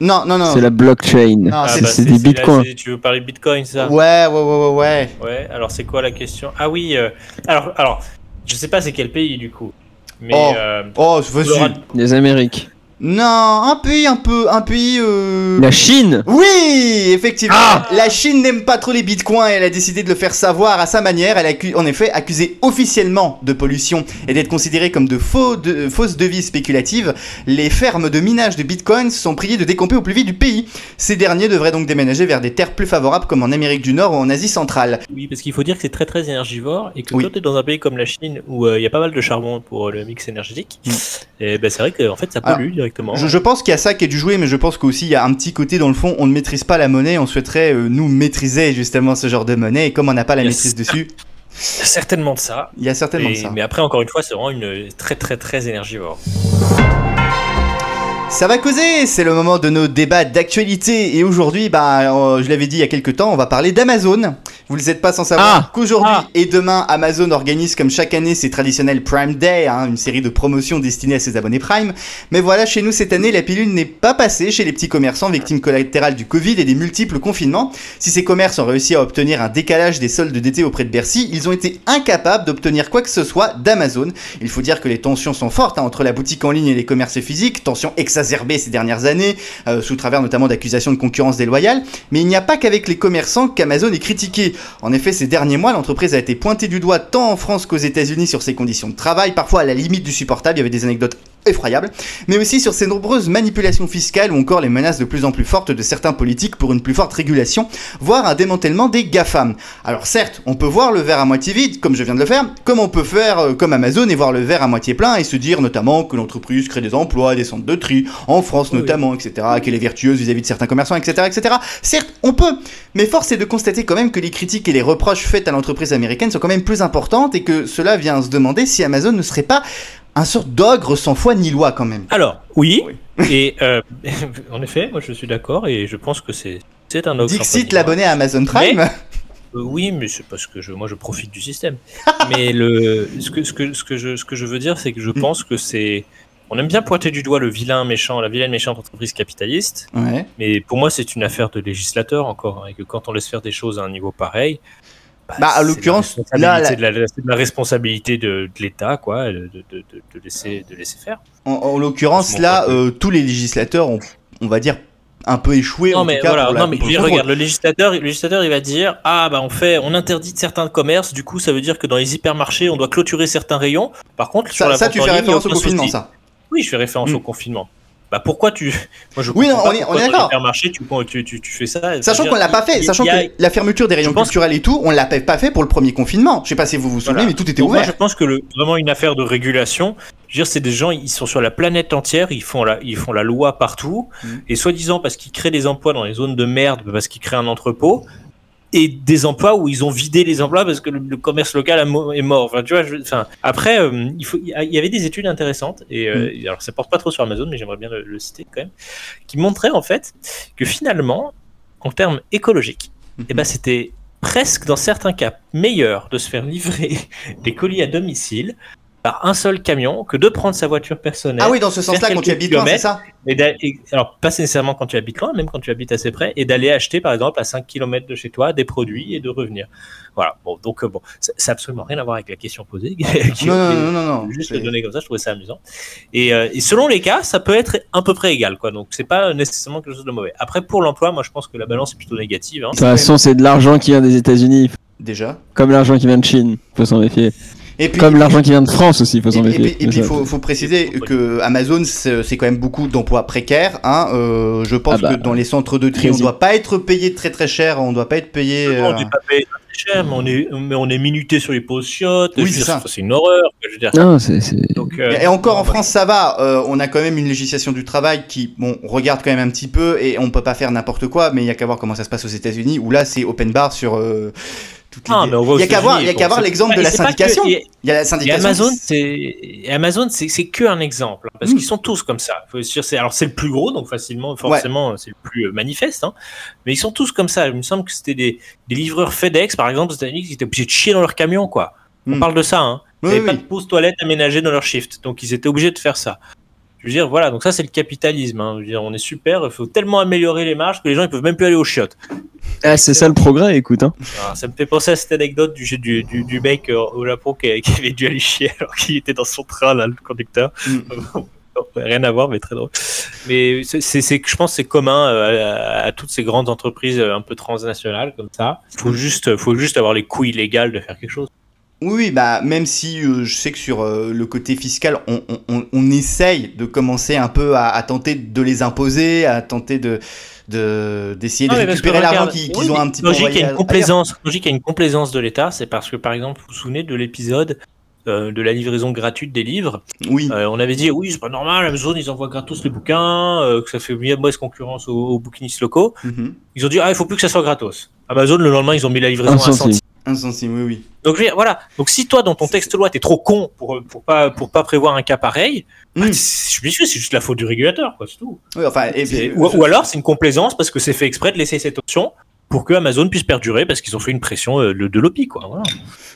Non, non, non. C'est la blockchain. Non, Ah, c'est- bah, des bitcoins. Tu veux parler de Bitcoin, ça? Ouais, ouais, ouais, ouais, ouais. Ouais, alors c'est quoi la question? Ah oui, euh, alors, alors, je sais pas c'est quel pays du coup. Mais Oh. euh, Oh, je veux Laura- Les Amériques. Non, un pays un peu, un pays. Euh... La Chine Oui, effectivement. Ah la Chine n'aime pas trop les bitcoins et elle a décidé de le faire savoir à sa manière. Elle a en effet accusé officiellement de pollution et d'être considérée comme de, faux de euh, fausses devises spéculatives. Les fermes de minage de bitcoins sont priées de décamper au plus vite du pays. Ces derniers devraient donc déménager vers des terres plus favorables comme en Amérique du Nord ou en Asie centrale. oui, parce qu'il faut dire que c'est très très énergivore et que Oui. quand tu es dans un pays comme la Chine où euh, il y a pas mal de charbon pour euh, le mix énergétique, Mm. et ben c'est vrai que en fait ça Alors, pollue directement. Je, je pense qu'il y a ça qui est du jouer, mais je pense qu'aussi il y a un petit côté dans le fond, on ne maîtrise pas la monnaie, on souhaiterait euh, nous maîtriser justement ce genre de monnaie et comme on n'a pas la maîtrise dessus, Il y a certainement de ça. il y a certainement Et- ça. Mais après, encore une fois, c'est vraiment une très très très énergivore. Ça va causer, c'est le moment de nos débats d'actualité et aujourd'hui, bah, euh, je l'avais dit il y a quelques temps, on va parler d'Amazon. Vous ne l'êtes pas sans savoir Ah qu'aujourd'hui Ah et demain, Amazon organise comme chaque année ses traditionnels Prime Day, hein, une série de promotions destinées à ses abonnés Prime. Mais voilà, chez nous cette année, la pilule n'est pas passée chez les petits commerçants victimes collatérales du Covid et des multiples confinements. Si ces commerces ont réussi à obtenir un décalage des soldes d'été auprès de Bercy, ils ont été incapables d'obtenir quoi que ce soit d'Amazon. Il faut dire que les tensions sont fortes hein, entre la boutique en ligne et les commerces physiques, tensions exacerbées ces dernières années, euh, sous travers notamment d'accusations de concurrence déloyale. Mais il n'y a pas qu'avec les commerçants qu'Amazon est critiqué. En effet, ces derniers mois, l'entreprise a été pointée du doigt tant en France qu'aux États-Unis sur ses conditions de travail, parfois à la limite du supportable. Il y avait des anecdotes effroyables, mais aussi sur ses nombreuses manipulations fiscales ou encore les menaces de plus en plus fortes de certains politiques pour une plus forte régulation, voire un démantèlement des GAFAM. Alors certes, on peut voir le verre à moitié vide, comme je viens de le faire, comme on peut faire euh, comme Amazon et voir le verre à moitié plein et se dire notamment que l'entreprise crée des emplois, des centres de tri, en France Oui. notamment, etc., qu'elle est vertueuse vis-à-vis de certains commerçants, etc., etc. Certes, on peut, mais force est de constater quand même que les critiques et les reproches faits à l'entreprise américaine sont quand même plus importantes et que cela vient se demander si Amazon ne serait pas un sorte d'ogre sans foi ni loi quand même. Alors, oui, et euh, en effet, moi je suis d'accord et je pense que c'est c'est un autre. Dixit l'abonné à Amazon Prime. Euh, oui, mais c'est parce que je, moi je profite du système. mais le, ce, que, ce, que, ce, que je, ce que je veux dire, c'est que je Mm. pense que c'est. On aime bien pointer du doigt le vilain méchant, la vilaine méchante entreprise capitaliste, Ouais. mais pour moi c'est une affaire de législateur encore, hein, et que quand on laisse faire des choses à un niveau pareil. Bah, à c'est l'occurrence, là, responsabilité de la- c'est de la responsabilité de, de l'État, quoi, de, de, de, de laisser, de laisser faire. En, en l'occurrence, là, euh, tous les législateurs ont, on va dire, un peu échoué Non en mais tout cas. voilà, non mais lui, regarde, le législateur, le législateur, il va dire ah bah on fait, on interdit certains commerces, du coup ça veut dire que dans les hypermarchés on doit clôturer certains rayons. Par contre sur Ça, la ça, tu fais référence au confinement, ça. Oui, je fais référence Mm. au confinement. Bah pourquoi tu, moi je Oui, non, on est- on est d'accord. tu, tu, tu, tu fais ça. Sachant qu'on l'a pas fait, sachant a- que la fermeture des rayons culturels et tout, on l'a pas fait pour le premier confinement. Je sais pas si vous vous souvenez, Voilà. mais tout était Donc moi, ouvert. je pense que le, vraiment une affaire de régulation. Je veux dire, c'est des gens, ils sont sur la planète entière, ils font la, ils font la loi partout, Mhm. et soi-disant parce qu'ils créent des emplois dans les zones de merde, parce qu'ils créent un entrepôt, et des emplois où ils ont vidé les emplois parce que le, le commerce local est mort. Enfin, tu vois, je- enfin, après, euh, il, faut, il y avait des études intéressantes, et euh, alors ça porte pas trop sur Amazon, mais j'aimerais bien le, le citer quand même, qui montraient en fait que finalement, en termes écologiques, eh ben, c'était presque dans certains cas meilleur de se faire livrer des colis à domicile par un seul camion que de prendre sa voiture personnelle. Ah oui, dans ce sens-là, quand tu habites loin, c'est ça? Et alors, pas nécessairement quand tu habites loin, même quand tu habites assez près, et d'aller acheter, par exemple, à 5 km de chez toi, des produits et de revenir. Voilà. Bon, donc, euh, bon, ça ça a absolument rien à voir avec la question posée. qui- Non, non, non, non, non. Juste le donner comme ça, je trouvais ça amusant. Et, euh, et selon les cas, ça peut être à peu près égal, quoi. Donc, c'est pas nécessairement quelque chose de mauvais. Après, pour l'emploi, moi, je pense que la balance est plutôt négative. hein. De toute façon, c'est de l'argent qui vient des États-Unis, Déjà. comme l'argent qui vient de Chine, faut s'en méfier. Et puis, Comme l'argent qui vient de France aussi, faut Et, s'en et méfier. puis, et puis, C'est il faut, faut préciser que Amazon, c'est quand même beaucoup d'emplois précaires. Hein. Euh, je pense Ah bah, que dans les centres de tri, on quasi. doit pas être payé très très cher. On doit pas être payé. Non, on euh, n'est pas payé très cher, mais on est, mais on est minuté sur les pauses chiottes. Oui, c'est une horreur. Je veux dire. Non, Donc, euh, Et encore en France, ça va. Euh, on a quand même une législation du travail qui, bon, regarde quand même un petit peu et on peut pas faire n'importe quoi. Mais il y a qu'à voir comment ça se passe aux États-Unis où là, c'est open bar sur euh, toutes les. Ah, mais on voit aux il y a qu'à voir, l'exemple de la que- syndication. Il y a la Et syndication. Amazon, c'est Amazon, c'est que un exemple parce Mm. qu'ils sont tous comme ça. Alors c'est le plus gros, donc facilement, forcément, c'est le plus manifeste. Hein, mais ils sont tous comme ça. Il me semble que c'était des, des livreurs FedEx, par exemple, aux États-Unis, qui étaient obligés de chier dans leur camion, quoi. On Mm. parle de ça. Hein. Ils n'avaient oui, pas de pause toilette aménagée dans leur shift, donc ils étaient obligés de faire ça. Je veux dire, voilà, donc ça c'est le capitalisme. Hein. Je veux dire, on est super. Il faut tellement améliorer les marges que les gens ils peuvent même plus aller aux chiottes. Ah, c'est ça le progrès, écoute. Hein. Alors, ça me fait penser à cette anecdote du, du, du, du mec euh, au Japon qui, qui avait dû aller chier alors qu'il était dans son train, là, le conducteur. Mm. Rien à voir, mais très drôle. Mais c'est- je pense que c'est commun euh, à, à toutes ces grandes entreprises euh, un peu transnationales comme ça. Faut juste, faut juste avoir les couilles légales de faire quelque chose. Oui, bah même si euh, je sais que sur euh, le côté fiscal, on, on, on- on essaye de commencer un peu à, à tenter de les imposer, à tenter de de- d'essayer de récupérer l'argent qu'ils oui, ont un petit peu logique, il y a à- une complaisance. Logique, il y a une complaisance de l'État. C'est parce que, par exemple, vous vous souvenez de l'épisode euh, de la livraison gratuite des livres. Oui, Euh, on avait dit oui, c'est pas normal, Amazon ils envoient gratos les bouquins, euh, que ça fait bien mauvaise concurrence aux, aux bouquinistes locaux. mhm. Ils ont dit ah il faut plus que ça soit gratos. Amazon le lendemain ils ont mis la livraison Un à un centime. Centime, oui, oui. Donc voilà. Donc si toi dans ton texte loi t'es trop con pour pour pas pour pas prévoir un cas pareil, bah, Mm. c'est- je suis sûr c'est juste la faute du régulateur quoi, c'est tout. Oui, enfin, et C'est- puis, ou, ou alors c'est une complaisance parce que c'est fait exprès de laisser cette option pour que Amazon puisse perdurer parce qu'ils ont fait une pression euh, de, de lobby quoi. Voilà.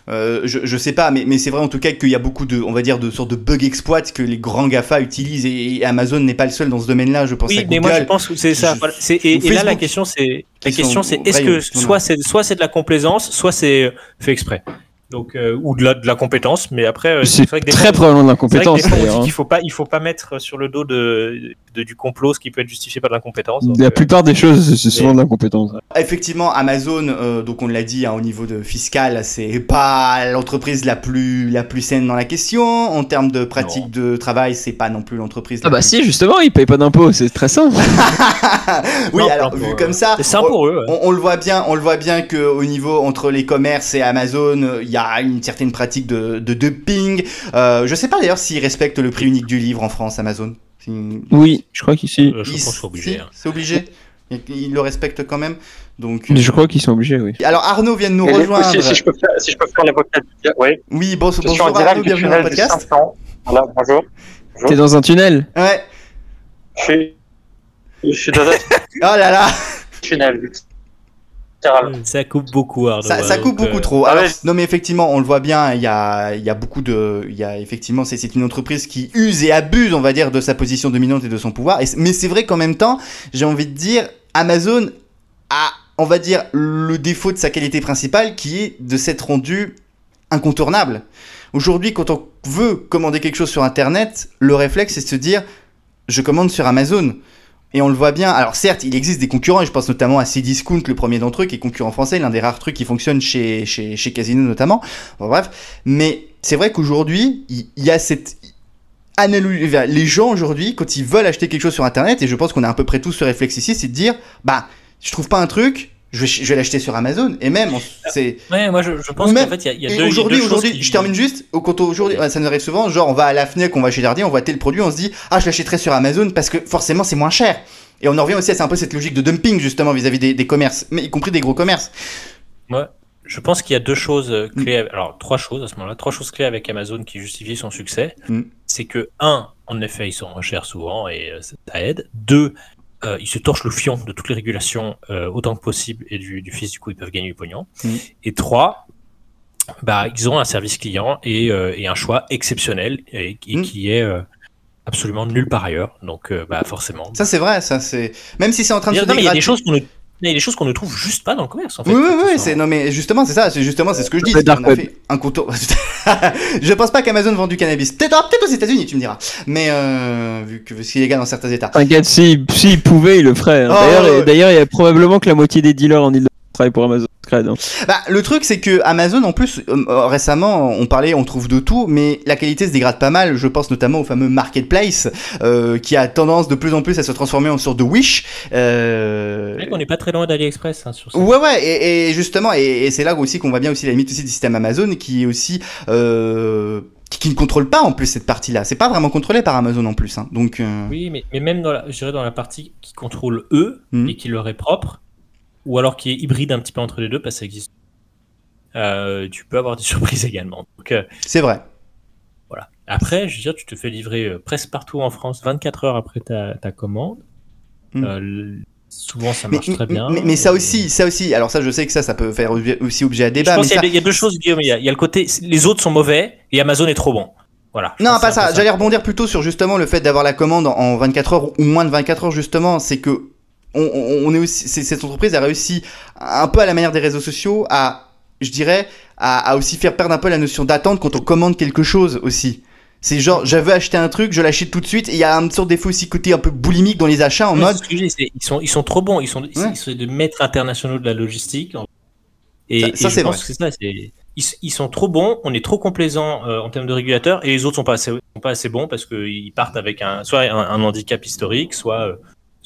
euh, je, je sais pas, mais, mais c'est vrai en tout cas qu'il y a beaucoup de, on va dire, de sortes de bug exploits que les grands GAFA utilisent et, et Amazon n'est pas le seul dans ce domaine-là. Je pense à Oui, Google. mais moi je pense que c'est ça. Je- Voilà. C'est- Et, là la question c'est la question c'est est-ce que soit c'est soit c'est de la complaisance, soit c'est fait exprès. Donc euh, ou de la, de la compétence, mais après euh, C'est vrai que des très fois- probablement de l'incompétence hein. qu'il faut pas il faut pas mettre sur le dos de, de- du complot ce qui peut être justifié par de l'incompétence. La euh, plupart des choses, c'est souvent de l'incompétence. Effectivement, Amazon, euh, donc on l'a dit hein, au niveau de fiscal, c'est pas l'entreprise la plus la plus saine dans la question. En termes de pratique de travail, c'est pas non plus l'entreprise. Ah bah plus- si, justement, ils payent pas d'impôts, c'est très simple. oui, Non, alors vu comme ça, c'est simple on, pour eux. ouais. on- on le voit bien, on le voit bien que au niveau entre les commerces et Amazon, il y a une certaine pratique de, de dumping. Euh, je sais pas d'ailleurs s'ils respectent le prix unique du livre en France, Amazon. Oui, je crois qu'ici. Euh, je ils- pense que c'est obligé. hein. C'est obligé. Ils le respectent quand même. Donc. euh, Je crois qu'ils sont obligés, oui. Alors Arnaud vient de nous Et rejoindre. si, si je peux faire, si je peux faire l'avocat du diable, oui. Oui, bon, Je suis bonjour Arnaud, bienvenue dans le podcast. 500. Voilà, bonjour. T'es dans un tunnel Ouais. Je suis, je suis dans un Oh là là, tunnel. Ça coupe beaucoup, Arnaud. ça, ça donc, coupe beaucoup euh, trop. ah ouais. Non mais effectivement, on le voit bien, il y a, il y a beaucoup de, il y a effectivement, c'est c'est une entreprise qui use et abuse, on va dire, de sa position dominante et de son pouvoir. Et mais c'est vrai qu'en même temps, j'ai envie de dire, Amazon a, on va dire, le défaut de sa qualité principale, qui est de s'être rendu incontournable. Aujourd'hui, quand on veut commander quelque chose sur Internet, le réflexe c'est de se dire, je commande sur Amazon. Et on le voit bien. Alors certes, il existe des concurrents, et je pense notamment à Cdiscount, le premier d'entre eux, qui est concurrent français, l'un des rares trucs qui fonctionne chez, chez, chez Casino notamment. Bon, bref. Mais c'est vrai qu'aujourd'hui, il il y, a cette Les gens aujourd'hui, quand ils veulent acheter quelque chose sur Internet, et je pense qu'on a à peu près tous ce réflexe ici, c'est de dire, bah, je trouve pas un truc, je vais, je vais l'acheter sur Amazon. Et même, c'est... Ouais, moi je, je pense qu'en fait, il y a, y a Et deux. aujourd'hui, aujourd'hui, qui- je termine juste. Au quand aujourd'hui, ouais, ça nous arrive souvent. Genre, on va à la Fnac, on va chez Dardier, on voit tel produit, on se dit, ah, je l'achèterai sur Amazon parce que forcément c'est moins cher. Et on en revient aussi à c'est un peu cette logique de dumping justement vis-à-vis des, des commerces, mais y compris des gros commerces. Je pense qu'il y a deux choses euh, Mm. clés, alors trois choses à ce moment-là, trois choses clés avec Amazon qui justifient son succès. Mm. C'est que, un, en effet, ils sont moins chers souvent et euh, ça aide. Deux, euh, ils se torchent le fion de toutes les régulations euh, autant que possible et du, du fils, du coup, ils peuvent gagner du pognon. Mm. Et trois, bah, ils ont un service client et, euh, et un choix exceptionnel et, qui- Mm. qui est euh, absolument nulle part ailleurs. Donc, euh, bah, forcément. Ça c'est vrai, ça c'est. Même si c'est en train de se Non, mais il y a des dégrader- choses qu'on ne, il y a des choses qu'on ne trouve juste pas dans le commerce. En fait, Oui, oui, oui, c'est non mais justement c'est ça, c'est justement c'est ce que je dis. A fait un contour. je pense pas qu'Amazon vend du cannabis. Peut-être ah, peut-être aux États-Unis, tu me diras. Mais euh, vu que c'est légal dans certains États. T'inquiète, s'il s'il pouvait, il le ferait. hein. Oh, D'ailleurs, ouais, ouais. d'ailleurs, il y a probablement que la moitié des dealers en ile pour Amazon Cred. hein. Bah, le truc, c'est que Amazon, en plus, euh, euh, récemment, on parlait, on trouve de tout, mais la qualité se dégrade pas mal. Je pense notamment au fameux marketplace, euh, qui a tendance de plus en plus à se transformer en sorte de Wish. Euh... C'est vrai qu'on n'est pas très loin d'AliExpress hein, sur ça. Ouais ouais et, et justement et, et c'est là aussi qu'on voit bien aussi la limite aussi du système Amazon qui est aussi euh, qui, ne contrôle pas en plus cette partie là c'est pas vraiment contrôlé par Amazon en plus hein. donc euh, Oui, mais, mais même dans la, je dirais dans la partie qui contrôle eux Mhm. et qui leur est propre, ou alors qui est hybride un petit peu entre les deux, parce que ça existe. Euh, tu peux avoir des surprises également. Euh, c'est vrai voilà. Après, je veux dire, tu te fais livrer euh, presque partout en France 24 heures après ta, ta commande. Euh, l- souvent, ça mais, marche très mais- bien. mais, mais ça aussi ça aussi alors ça je sais que ça ça peut faire aussi objet à Je débat pense mais y, a ça- il y a deux choses, Guillaume. Il y a, il y a le côté, les autres sont mauvais et Amazon est trop bon. Voilà. Je Non, pas ça. peu J'allais rebondir plutôt sur justement le fait d'avoir la commande en 24 heures ou moins de 24 heures justement. C'est que on, on- est aussi, cette entreprise a réussi un peu à la manière des réseaux sociaux à, je dirais, à, à aussi faire perdre un peu la notion d'attente quand on commande quelque chose aussi. C'est genre, j'avais acheté un truc, je l'achète tout de suite. Et il y a une sorte d'effet aussi côté un peu boulimique dans les achats en Ouais, mode. c'est ce que je dis, c'est- ils sont, ils sont trop bons. Ils sont, ils sont des maîtres internationaux de la logistique. Et, Ça- et ça, je c'est pense vrai. que c'est ça. c'est- Ils, ils sont trop bons. On est trop complaisant euh, en termes de régulateurs, et les autres sont pas assez, sont pas assez bons parce qu'ils partent avec un, soit un, un handicap historique, soit, euh,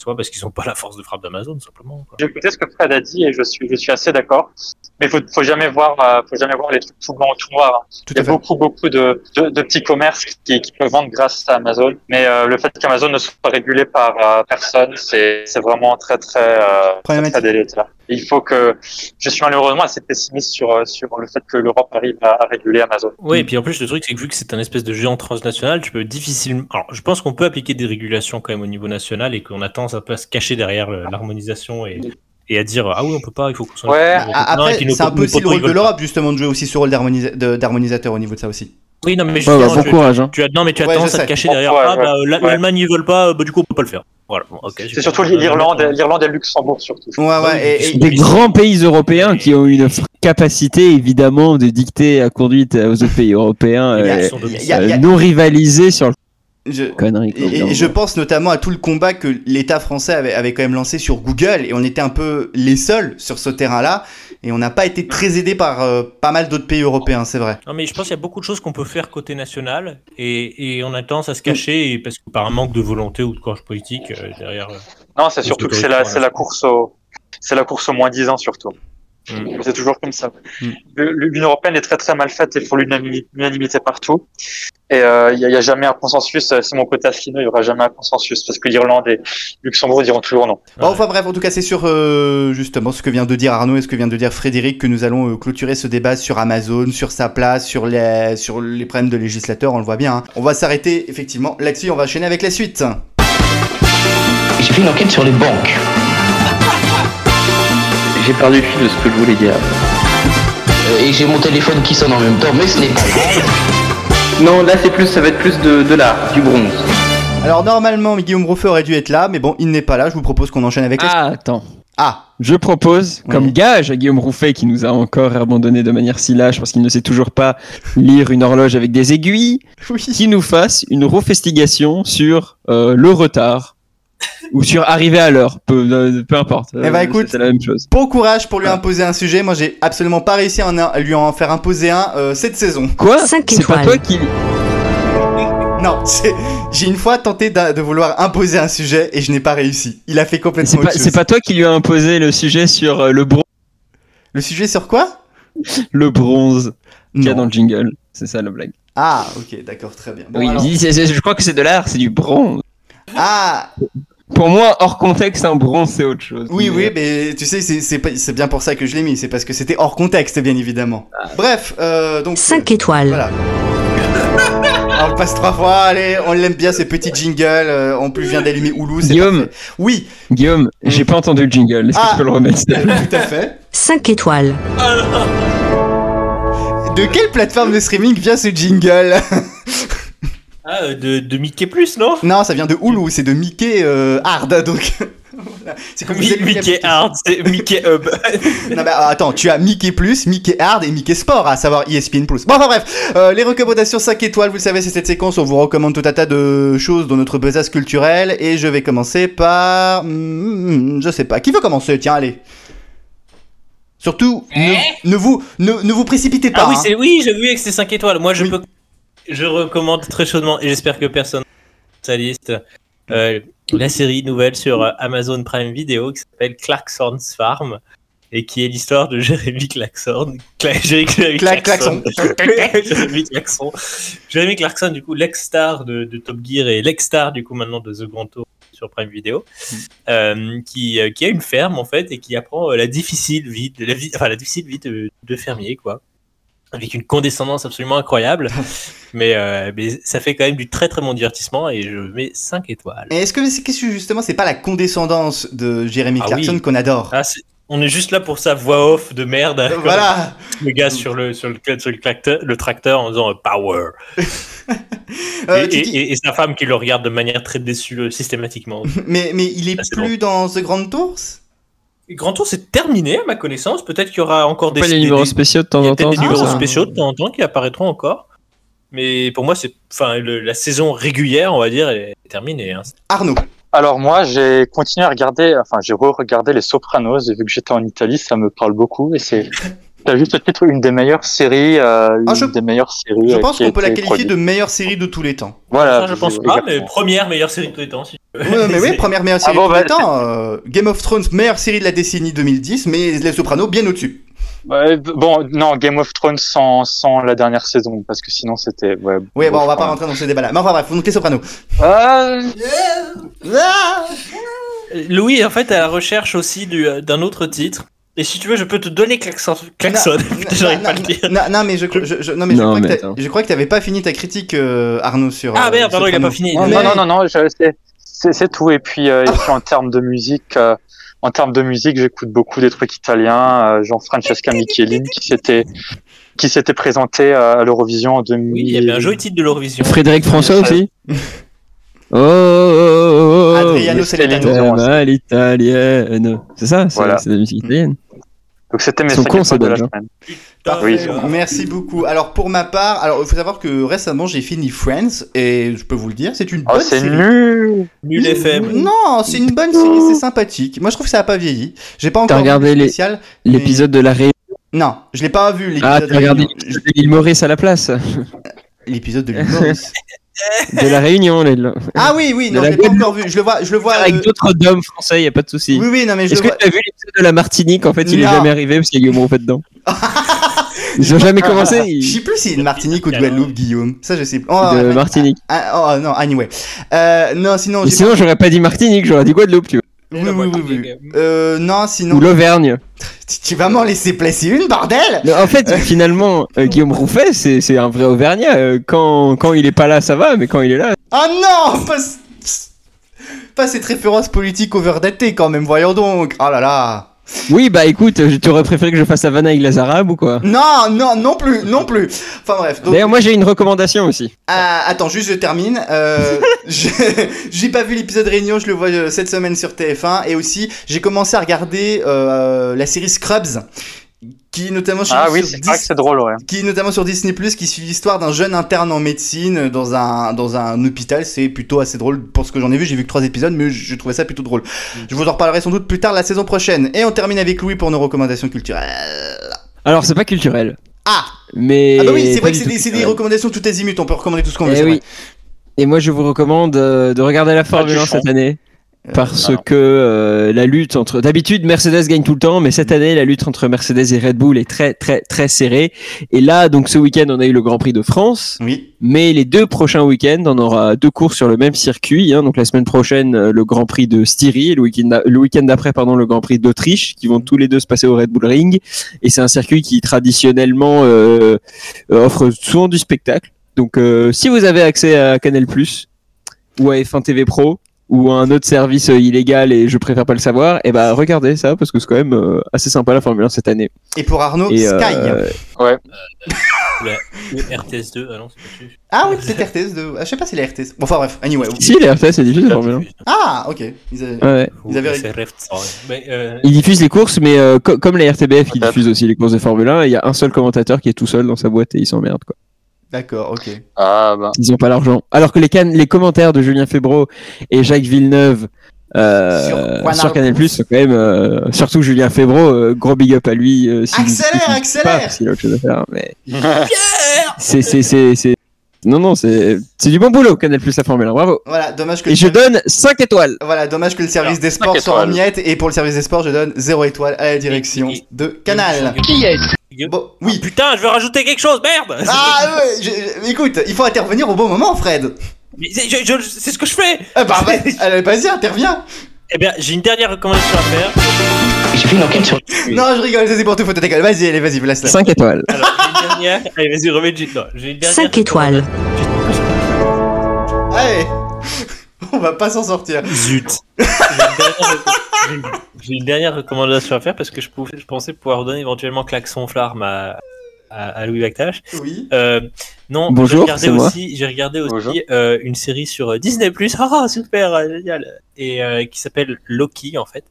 soit parce qu'ils n'ont pas la force de frappe d'Amazon simplement. J'ai écouté ce que Fred a dit et je suis, je suis assez d'accord. Mais faut, faut jamais voir, euh, faut jamais voir les trucs tout blancs ou tout noirs. hein. Tout Il y a fait. beaucoup, beaucoup de, de, de petits commerces qui, qui peuvent vendre grâce à Amazon. Mais euh, le fait qu'Amazon ne soit pas régulé par euh, personne, c'est vraiment très, très, euh, très, très délétère. Il faut que, je suis malheureusement assez pessimiste sur, euh, sur le fait que l'Europe arrive à, à réguler Amazon. Oui, et puis en plus, le truc, c'est que vu que c'est un espèce de géant transnational, tu peux difficilement. Alors, je pense qu'on peut appliquer des régulations quand même au niveau national et qu'on a tendance un peu à se cacher derrière le- l'harmonisation et, et à dire ah oui, on peut pas, il faut qu'on soit. Ouais, Après, c'est un peu aussi le rôle de l'Europe justement de jouer aussi ce rôle d'harmonisateur au niveau de ça aussi. Oui, non, mais Ouais, bah, bon tu- courage. Hein. Tu as, non, mais tu as Ouais, tendance je à te cacher derrière. ouais, ah, bah, l'Allemagne, ils veulent pas, bah, du coup, on peut pas le faire. Voilà, bon, ok. C'est surtout l'Irlande, l'Irlande et le Luxembourg surtout. Ouais, ouais. Et, et- Des grands pays européens qui ont une capacité évidemment de dicter la conduite aux autres pays européens, euh, euh, non rivalisés sur le je- connerie. Et, et je pense notamment à tout le combat que l'État français avait, avait quand même lancé sur Google, et on était un peu les seuls sur ce terrain-là, et on n'a pas été très aidé par euh, pas mal d'autres pays européens, c'est vrai. Non, mais je pense qu'il y a beaucoup de choses qu'on peut faire côté national et, et on a tendance à se cacher et parce que par un manque de volonté ou de courage politique euh, derrière. euh, Non, c'est surtout que c'est la, course au, c'est la course au moins 10 ans surtout. Mm. C'est toujours comme ça. Mm. L'Union européenne est très très mal faite et il faut l'unanimi- l'unanimité partout. Et euh, il n'y a, jamais un consensus. euh, C'est mon côté affino, il y aura jamais un consensus parce que l'Irlande et Luxembourg diront toujours non. Bon, enfin bref, en tout cas, c'est sur euh, justement ce que vient de dire Arnaud et ce que vient de dire Frédéric que nous allons euh, clôturer ce débat sur Amazon, sur sa place, sur les, sur les problèmes de législateurs, on le voit bien. hein. On va s'arrêter effectivement là-dessus, on va enchaîner avec la suite. J'ai fait une enquête sur les banques. J'ai perdu le fil de ce que je voulais dire. Et j'ai mon téléphone qui sonne en même temps, mais ce n'est pas grave. Non, là c'est plus, ça va être plus de, de l'art, du bronze. Alors normalement, Guillaume Rouffet aurait dû être là, mais bon, il n'est pas là. Je vous propose qu'on enchaîne avec Ah, attends. Ah, Je propose, Oui. comme gage à Guillaume Rouffet, qui nous a encore abandonné de manière si lâche parce qu'il ne sait toujours pas lire une horloge avec des aiguilles, oui. qui nous fasse une refestigation sur euh, le retard ou sur arriver à l'heure, peu, euh, peu importe. Eh Euh, écoute. c'est la même chose. Bon courage pour lui Ah. imposer un sujet. Moi, j'ai absolument pas réussi à, en- à lui en faire imposer un euh, cette saison. Quoi C'est pas toi qui. Non, c'est- j'ai une fois tenté de vouloir imposer un sujet et je n'ai pas réussi. Il a fait C'est complètement pas, autre c'est chose. pas toi qui lui a imposé le sujet sur euh, le, bron- Le sujet sur quoi? le bronze qu'il y a dans le jingle. C'est ça la blague. Ah, ok, d'accord, très bien. Bon, oui, alors- c'est- c'est- je crois que c'est de l'art, c'est du bronze. Ah, Pour moi, hors contexte, un bronze c'est autre chose. oui, Mais- oui, mais tu sais, c'est- c'est pas- c'est bien pour ça que je l'ai mis. C'est parce que c'était hors contexte, bien évidemment. Bref, euh, donc. 5 étoiles. Voilà. on le passe trois fois, allez, on l'aime bien ces petits jingles. euh, en plus, je viens d'allumer c'est Guillaume. parfait. Oui, Guillaume, j'ai pas entendu le jingle. Est-ce que Ah. tu peux le remettre te plaît tout à fait. 5 étoiles. De quelle plateforme de streaming vient ce jingle? Ah, euh, de, de Mickey Plus, non? Non, ça vient de Hulu, c'est de Mickey euh, Hard, donc. voilà. C'est comme Mickey l'application. Hard, c'est Mickey Hub. Non, mais euh, attends, tu as Mickey Plus, Mickey Hard et Mickey Sport, à savoir ESPN Plus. Bon, enfin bref, euh, les recommandations 5 étoiles, vous le savez, c'est cette séquence où on vous recommande tout un tas de choses dans notre besace culturelle. Et je vais commencer par. hmm, je sais pas. Qui veut commencer? Tiens, allez. Surtout, ne, ne vous, ne, ne vous précipitez pas. Ah oui, hein. c'est oui, j'ai vu que c'était 5 étoiles. Moi, je Oui. peux, je recommande très chaudement et j'espère que personne sa liste euh, la série nouvelle sur euh, Amazon Prime Video qui s'appelle Clarkson's Farm et qui est l'histoire de Jérémy Clarkson. Cla- Jérémy Clarkson. Jérémy Clarkson, du coup, l'ex-star de, de Top Gear et l'ex-star, du coup, maintenant de The Grand Tour sur Prime Video, euh, qui, qui a une ferme, en fait, et qui apprend la difficile vie de, la vie, enfin, la difficile vie de, de fermier, quoi. Avec une condescendance absolument incroyable. mais, euh, mais ça fait quand même du très très bon divertissement et je mets 5 étoiles. Est-ce que qu'est-ce que justement, c'est pas la condescendance de Jeremy Ah Clarkson oui. qu'on adore Ah, on est juste là pour sa voix off de merde. Voilà. Le gars sur le, sur le, sur le, tracteur, le tracteur en disant euh, power. Euh, et, tu et- dis- et- et sa femme qui le regarde de manière très déçue euh, systématiquement. Mais, mais il est Ah, plus dans The Grand Tours? Grand Tour, c'est terminé à ma connaissance. Peut-être qu'il y aura encore des, Pas les des- numéros des- spéciaux de temps y a en peut-être temps. des c'est numéros ça spéciaux de temps en temps qui apparaîtront encore. Mais pour moi, c'est, enfin, la saison régulière, on va dire, est terminée. hein. Arnaud. Alors moi, j'ai continué à regarder, enfin j'ai re-regardé Les Sopranos et vu que j'étais en Italie, ça me parle beaucoup et c'est t'as juste le titre une des meilleures séries, euh, Ah, je- des meilleures séries. Je euh, pense qu'on peut la qualifier produite. de meilleure série de tous les temps. Voilà. Ça, je pense pas, mais première meilleure série de tous les temps. Si tu veux. Ouais, mais oui, première meilleure Ah série bon, de tous les bah, temps. euh, Game of Thrones, meilleure série de la décennie 2010, mais Les Sopranos bien au-dessus. Ouais, bon, non, Game of Thrones sans, sans la dernière saison parce que sinon c'était. Ouais, Oui, bon, on va pas rentrer dans ce débat-là. Mais enfin bref, donc Les Sopranos. Ah, Ah Louis, en fait, à la recherche aussi du- d'un autre titre. Et si tu veux, je peux te donner Klaxon. J'arrive Non, pas à le dire. Non, non, mais je, je, je- non, mais je Non, crois mais que je crois que t'avais pas fini ta critique, euh, Arnaud, sur. Ah euh, merde, pardon, il a pas fini. non, Mais- non, non, non, c'est- tout. Et puis, euh, et puis en termes de musique, euh, en termes de musique, j'écoute beaucoup des trucs italiens, euh, genre Francesca Michelin qui s'était qui s'était présenté euh, à l'Eurovision en 2000. Oui, il y avait un joli titre de l'Eurovision. Frédéric François aussi? Oh, oh, oh, oh, Adriano Celentano. Oh, à l'italienne. C'est ça, c'est Voilà. c'est de la musique italienne. Donc c'était mes cinq cons, de la Belges, semaine. Parfait. Oui, c'est Merci beaucoup. Alors pour ma part, alors il faut savoir que récemment j'ai fini Friends et je peux vous le dire, c'est une Oh, bonne c'est série. nul. Nul FM. Non, c'est une bonne série, c'est sympathique. Moi je trouve que ça a pas vieilli. J'ai pas encore regardé. L'épisode de la Réunion. Non, je l'ai pas vu Ah, l'épisode t'as regardé de l'épisode de l'île Maurice à la place l'épisode de l'île Maurice. De la Réunion, l'île. Ah oui, oui, non, je l'ai pas encore vu. Je le vois, je le vois. Avec euh, d'autres dômes français, y a pas de souci. Oui, oui, non mais je Est-ce que vois. tu as vu l'épisode de la Martinique En fait, il est Non. jamais arrivé parce qu'il y a Guillaume fait dedans. Ils ont jamais commencé. Je sais plus si c'est une Martinique ou de Guadeloupe, Guillaume. Ça, je sais plus. Oh, De ouais. Martinique. Ah, oh non, anyway. Euh, non, sinon, sinon, j'aurais pas dit Martinique, j'aurais dit Guadeloupe, tu vois. Oui, oui, oui, oui. Euh, non, Ou sinon. l'Auvergne. Tu, tu vas m'en laisser placer une, bordel en fait, finalement, euh, Guillaume Rouffet, c'est c'est un vrai Auvergnat. Euh, Quand, quand il est pas là, ça va, mais quand il est là. Oh non pas, cette référence politique overdatée quand même, voyons donc. Oh là là. Oui, bah écoute, euh, tu aurais préféré que je fasse Havana avec les Arabes ou quoi? Non, non, non plus, non plus. Enfin bref. Donc, D'ailleurs, moi j'ai une recommandation aussi. ah, attends, juste je termine. Euh, j'ai pas vu l'épisode Réunion, je le vois euh, cette semaine sur TF1. Et aussi, j'ai commencé à regarder euh, la série Scrubs. Qui notamment sur, Ah oui, sur c'est Dis- vrai que c'est drôle, ouais. qui est notamment sur Disney Plus, qui suit l'histoire d'un jeune interne en médecine dans un dans un hôpital. C'est plutôt assez drôle pour ce que j'en ai vu. J'ai vu que trois épisodes, mais je trouvais ça plutôt drôle. Je vous en reparlerai sans doute plus tard la saison prochaine. Et on termine avec Louis pour nos recommandations culturelles. Alors, c'est pas culturel. Ah, Mais. ah bah oui, c'est vrai que c'est des, recommandations tout azimut. On peut recommander tout ce qu'on veut. Eh oui. Et moi, je vous recommande euh, de regarder la Formule du 1 chant. cette année. Parce que euh, la lutte entre d'habitude Mercedes gagne tout le temps mais cette année la lutte entre Mercedes et Red Bull est très très très serrée. Et là donc ce week-end on a eu le Grand Prix de France. Oui. mais les deux prochains week-ends on aura deux courses sur le même circuit hein. donc la semaine prochaine euh, le Grand Prix de Styrie et le week-end le week-end d'après pardon le Grand Prix d'Autriche qui vont tous les deux se passer au Red Bull Ring. Et c'est un circuit qui traditionnellement euh, euh, offre souvent du spectacle. Donc euh, si vous avez accès à Canal+ ou à F1 TV Pro ou un autre service euh, illégal et je préfère pas le savoir, et bah regardez ça parce que c'est quand même euh, assez sympa la Formule 1 cette année. Et pour Arnaud, Et, Sky. euh, La RTS2, ah non, c'est pas dessus. Ah oui, peut-être RTS de. Ah, je sais pas si la RTS. Bon, enfin bref. Anyway. si les RTS c'est diffusé la Formule Ah, ok. Ils avaient- 1. Ouais. Ils avaient- C'est Reft, ouais. Mais, euh, Ils diffusent les courses, mais euh, co- comme la RTBF, Peut-être. diffusent aussi les courses de Formule 1. Il y a un seul commentateur qui est tout seul dans sa boîte et il s'emmerde quoi. D'accord, ok. Ah bah. Ils ont pas l'argent. Alors que les, can- les commentaires de Julien Febro et Jacques Villeneuve euh, Sur sur, Canal+. Sont quand même, euh, surtout Julien Febro, euh, gros big up à lui. euh, s'il- Accélère, s'il- accélère qu'il a autre chose à faire, mais c'est c'est c'est c'est non non c'est c'est du bon boulot Canal Plus la Formule 1 bravo Voilà, dommage que. et je donne 5 étoiles Voilà, dommage que le service Alors, des sports soit en miettes et pour le service des sports, je donne 0 étoile à la direction Et- et- de Canal. Qui est Bon, oui. Putain, je veux rajouter quelque chose, merde Ah ouais, je- je- écoute, il faut intervenir au bon moment, Fred. Mais c'est- je- je- C'est ce que je fais Ah bah, bah, allez, vas-y, interviens. Eh bien, j'ai une dernière recommandation à faire. J'ai fait une enquête sur. Non, je rigole, c'est pour tout, faut te décaler. Vas-y, allez, vas-y, laisse-la. 5 étoiles Alors, j'ai une dernière. Allez, vas-y, remets le jet. Non, j'ai une dernière. 5 étoiles. Allez, on va pas s'en sortir. Zut. J'ai une dernière- recommandation à faire parce que je, pouvais, je pensais pouvoir donner éventuellement klaxon flarme à, à, à Louis Bactache. Oui. Euh, non, Bonjour, j'ai regardé aussi, j'ai regardé aussi euh, une série sur euh, Disney Plus, ah super euh, génial, et euh, qui s'appelle Loki en fait.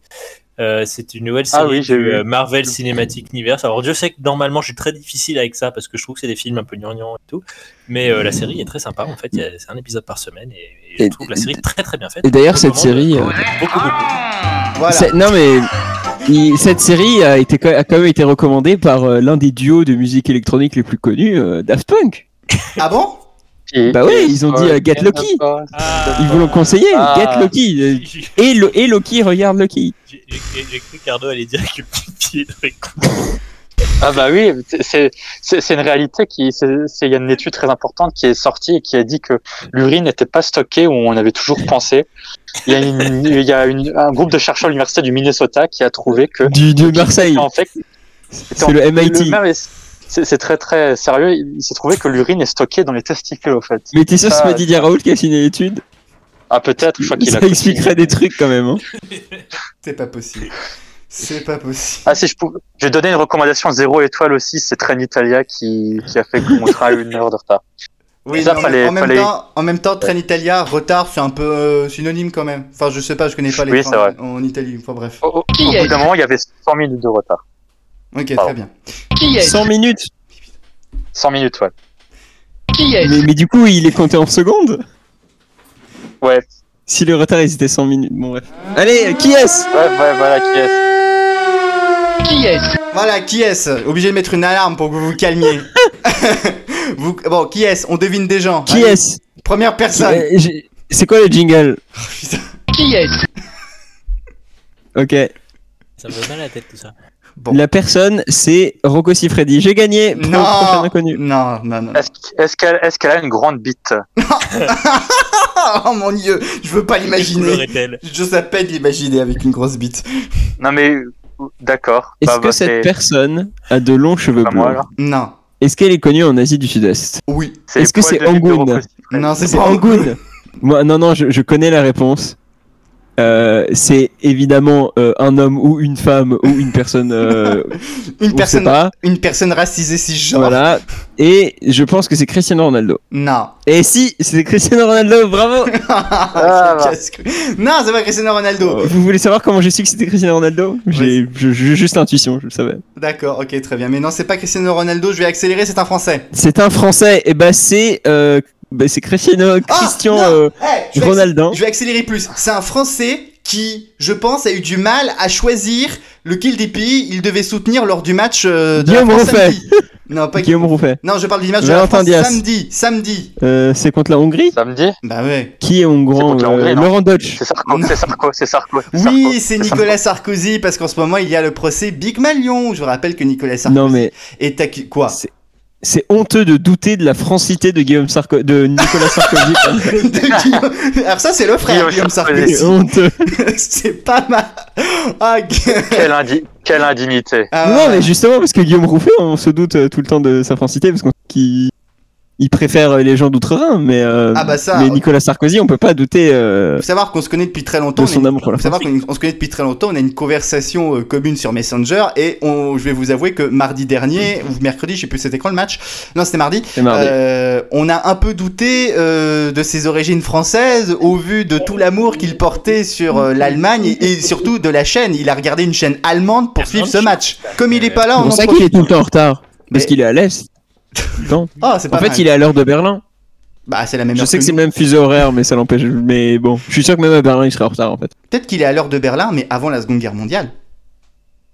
Euh, c'est une nouvelle Ah série oui, du euh, Marvel Cinematic Universe. Alors je sais que normalement je suis très difficile avec ça parce que je trouve que c'est des films un peu gnangnan et tout, mais euh, la série est très sympa en fait. C'est un épisode par semaine et, et je Et- trouve la série très très bien faite. et d'ailleurs cette série euh, beaucoup beaucoup. Voilà. non mais il- cette série a été a quand même été recommandée par l'un des duos de musique électronique les plus connus Daft Punk Ah bon? Bah oui, ils ont dit, euh, Get Lucky. Ah, ils vous l'ont conseillé Ah. Get Lucky et, le, et Loki regarde Loki j'ai- cru qu'Arnaud allait dire que le petit pied. Ah bah oui, c'est une réalité qui c'est il y a une étude très importante qui est sortie et qui a dit que l'urine n'était pas stockée où on avait toujours pensé. Il y a, une, il y a une- un groupe de chercheurs à l'université du Minnesota qui a trouvé que du, de Marseille en fait c'est le MIT c'est très très sérieux. Il s'est trouvé que l'urine est stockée dans les testicules au fait. mais t'es sûr que c'est pas Didier Raoult qui a signé l'étude Ah peut-être, je crois qu'il a. ça expliquerait des trucs quand même hein. C'est pas possible. C'est pas possible. Ah si je pouvais, je vais donner une recommandation zéro étoile aussi. C'est Trenitalia qui qui a fait que mon train a une heure de retard. Oui, Ça, mais en, fallait- en même fallait- temps, en même temps, Trenitalia, retard, c'est un peu euh, synonyme quand même. Enfin, je sais pas, je connais pas les Oui, trains vrai. en Italie. Enfin bref. Au, au- au bout d'un moment, il y avait 100 minutes de retard. Ok, Pardon. très bien. 100 minutes 100 minutes, ouais. mais, mais du coup il est compté en secondes Ouais, si le retard il était 100 minutes bon bref allez qui est-ce ouais, ouais, voilà qui est. Voilà, qui est-ce Obligé de mettre une alarme pour que vous vous calmiez. vous... Bon, qui est-ce On devine des gens. qui est-ce Première personne. Euh, c'est quoi le jingle Putain. ok Ça me fait mal à la tête tout ça. Bon. la personne c'est Rocco Siffredi j'ai gagné prochain Non. inconnu non, non, non. Est-ce qu'elle est a une grande bite oh mon dieu, je veux pas l'imaginer. Je sais à peine l'imaginer avec une grosse bite. Non mais d'accord. est-ce Bah, que bah, cette personne a de longs cheveux pas alors. Non. est-ce qu'elle est connue en Asie du Sud-Est Oui. C'est Est-ce que c'est Siffredi. Non, c'est pas Angoon Moi, non, non, je, je connais la réponse. Euh, c'est évidemment euh, un homme ou une femme ou une personne. Euh, Une personne, pas. une personne racisée cisgenre. Voilà. Et je pense que c'est Cristiano Ronaldo. Non. Et si, c'est Cristiano Ronaldo, bravo Ah, casse-couille. non, c'est pas Cristiano Ronaldo. Vous voulez savoir comment j'ai su que c'était Cristiano Ronaldo? J'ai juste l'intuition, je le savais. D'accord, ok, très bien. Mais non, c'est pas Cristiano Ronaldo. Je vais accélérer. C'est un Français. C'est un Français, et bah c'est euh, bah, c'est Cristiano Ah, Christian euh, je vais Ronaldo. accé- Je vais accélérer plus. C'est un Français qui, je pense, a eu du mal à choisir lequel des pays il devait soutenir lors du match euh, de Guillaume la France Rouffet. samedi. Non, pas Guillaume Rouffet. Non, je parle du match de la France samedi. Samedi. Euh, c'est contre la Hongrie Samedi Bah ouais. Qui est hongrois contre la euh, Laurent Dutch. C'est Sarko, c'est Sarko, c'est Sarko. Oui, c'est Nicolas Sarkozy parce qu'en ce moment il y a le procès Big Malion. Je vous rappelle que Nicolas Sarkozy Non mais est accusé. Quoi c'est honteux de douter de la francité de Guillaume Sarko de Nicolas Sarkozy. De Guillaume- Alors ça c'est le frère Guillaume Guillaume Sarkozy. C'est honteux. c'est pas mal. Ah, Quelle, indi- quelle indignité. ah, non ouais. mais justement parce que Guillaume Rouffet, on se doute euh, tout le temps de sa francité parce qu'il il préfère les gens d'outre-Rhin, mais, euh, Ah bah ça, mais. Nicolas Sarkozy, on peut pas douter. euh, Faut savoir qu'on se connaît depuis très longtemps. De on son a une- amour pour la faut savoir qu'on on se connaît depuis très longtemps. On a une conversation euh, commune sur Messenger et on, je vais vous avouer que mardi dernier ou mercredi, je sais plus c'était quand le match. Non, c'était mardi. c'est mardi. Euh, on a un peu douté euh, de ses origines françaises au vu de tout l'amour qu'il portait sur euh, l'Allemagne et, surtout de la chaîne. Il a regardé une chaîne allemande pour suivre ce match. Comme il est pas là, C'est on pour en ça qu'il est tout le temps en retard. Parce qu'il est à l'est. Ah, c'est pas En fait, il est à l'heure de Berlin. Bah, c'est la même Je heure sais que que c'est nous. le même fuseau horaire, mais ça l'empêche. Mais bon, je suis sûr que même à Berlin, il serait en retard en fait. Peut-être qu'il est à l'heure de Berlin, mais avant la Seconde Guerre mondiale.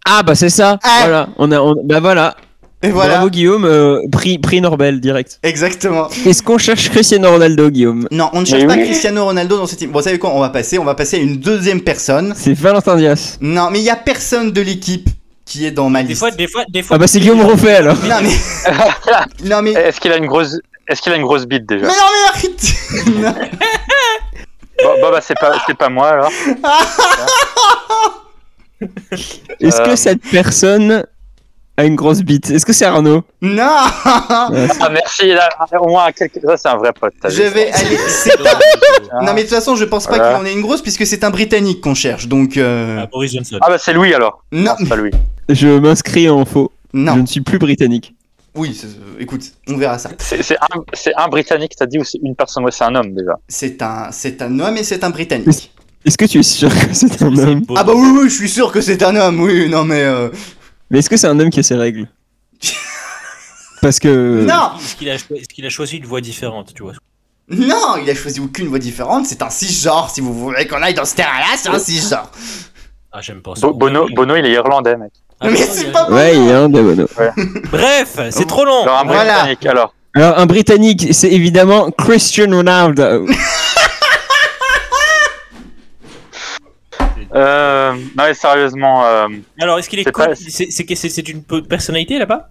Ah bah c'est ça. Ah. Voilà, on a, on- bah voilà. Et voilà. Bravo Guillaume, euh, prix, prix Nobel direct. Exactement. Est-ce qu'on cherche Cristiano Ronaldo, Guillaume? Non, on ne cherche Mais pas oui. Cristiano Ronaldo dans cette team. Bon, vous savez quoi? On va passer. On va passer à une deuxième personne. C'est Valentin Dias. Non, mais il y a personne de l'équipe qui est dans ma Des liste. fois, des fois, des fois. Ah bah c'est Guillaume Rouffet alors. Non mais. non mais. Est-ce qu'il a une grosse, est-ce qu'il a une grosse bite déjà? Mais non mais arrête Non. Bon, bon, bah c'est pas, c'est pas moi alors. Est-ce que Euh. cette personne a une grosse bite Est-ce que c'est Arnaud Non Ah merci, là, au moins quelque... ça c'est un vrai pote. Je vu. vais aller. C'est pas. Ah. Non mais de toute façon, je pense pas Voilà. qu'il en ait une grosse puisque c'est un Britannique qu'on cherche. Donc. euh, Ah, Boris Johnson. Ah bah c'est Louis alors. Non. pas Louis. Je m'inscris en faux. Je Non. ne suis plus britannique. Oui. Écoute, on verra ça. C'est un, un Britannique, t'as dit ou c'est une personne? C'est un homme déjà. C'est un, c'est un homme et c'est un Britannique. Est-ce que tu es sûr que c'est un homme? Ah bah oui, oui, je suis sûr que c'est un homme. Oui, non mais. euh, Mais est-ce que c'est un homme qui a ses règles Parce que. Non, Est-ce qu'il a, choisi une voie différente, tu vois? Non, il a choisi aucune voie différente. C'est un cisgenre. Si vous voulez qu'on aille dans ce terrain-là, c'est un cisgenre. Ah, j'aime pas ça. Bo- Bono, Bono, il est irlandais, mec. Ah, mais c'est pas Ouais, il un de Bono. Bref, c'est trop long. Alors un Voilà. Britannique alors. Alors, un britannique, c'est évidemment Christian Ronaldo. Euh, non mais sérieusement, euh, Alors, est-ce qu'il est, C'est pas- c'est, c'est, c'est, c'est une pe- personnalité là-bas?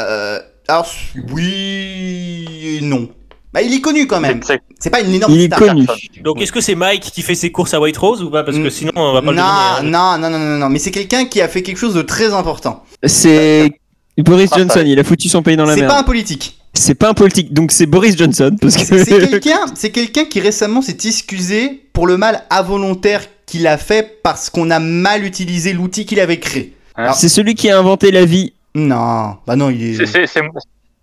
Euh, alors oui, et non. Bah il est connu quand même. c'est- C'est pas une énorme Il est star. connu. Donc, est-ce que c'est Mike qui fait ses courses à White Rose ou pas? Parce que Mm. sinon, on va pas le Non, deviner. hein. non, non, non, non, non, mais c'est quelqu'un qui a fait quelque chose de très important. C'est Boris Ah, Johnson, il a foutu son pays dans la C'est pas un politique. C'est pas un politique, donc c'est Boris Johnson. Parce que c'est quelqu'un, c'est quelqu'un qui récemment s'est excusé pour le mal involontaire qu'il a fait parce qu'on a mal utilisé l'outil qu'il avait créé. c'est celui qui a inventé la vie. Non, bah non, il c'est- est. c'est- c'est-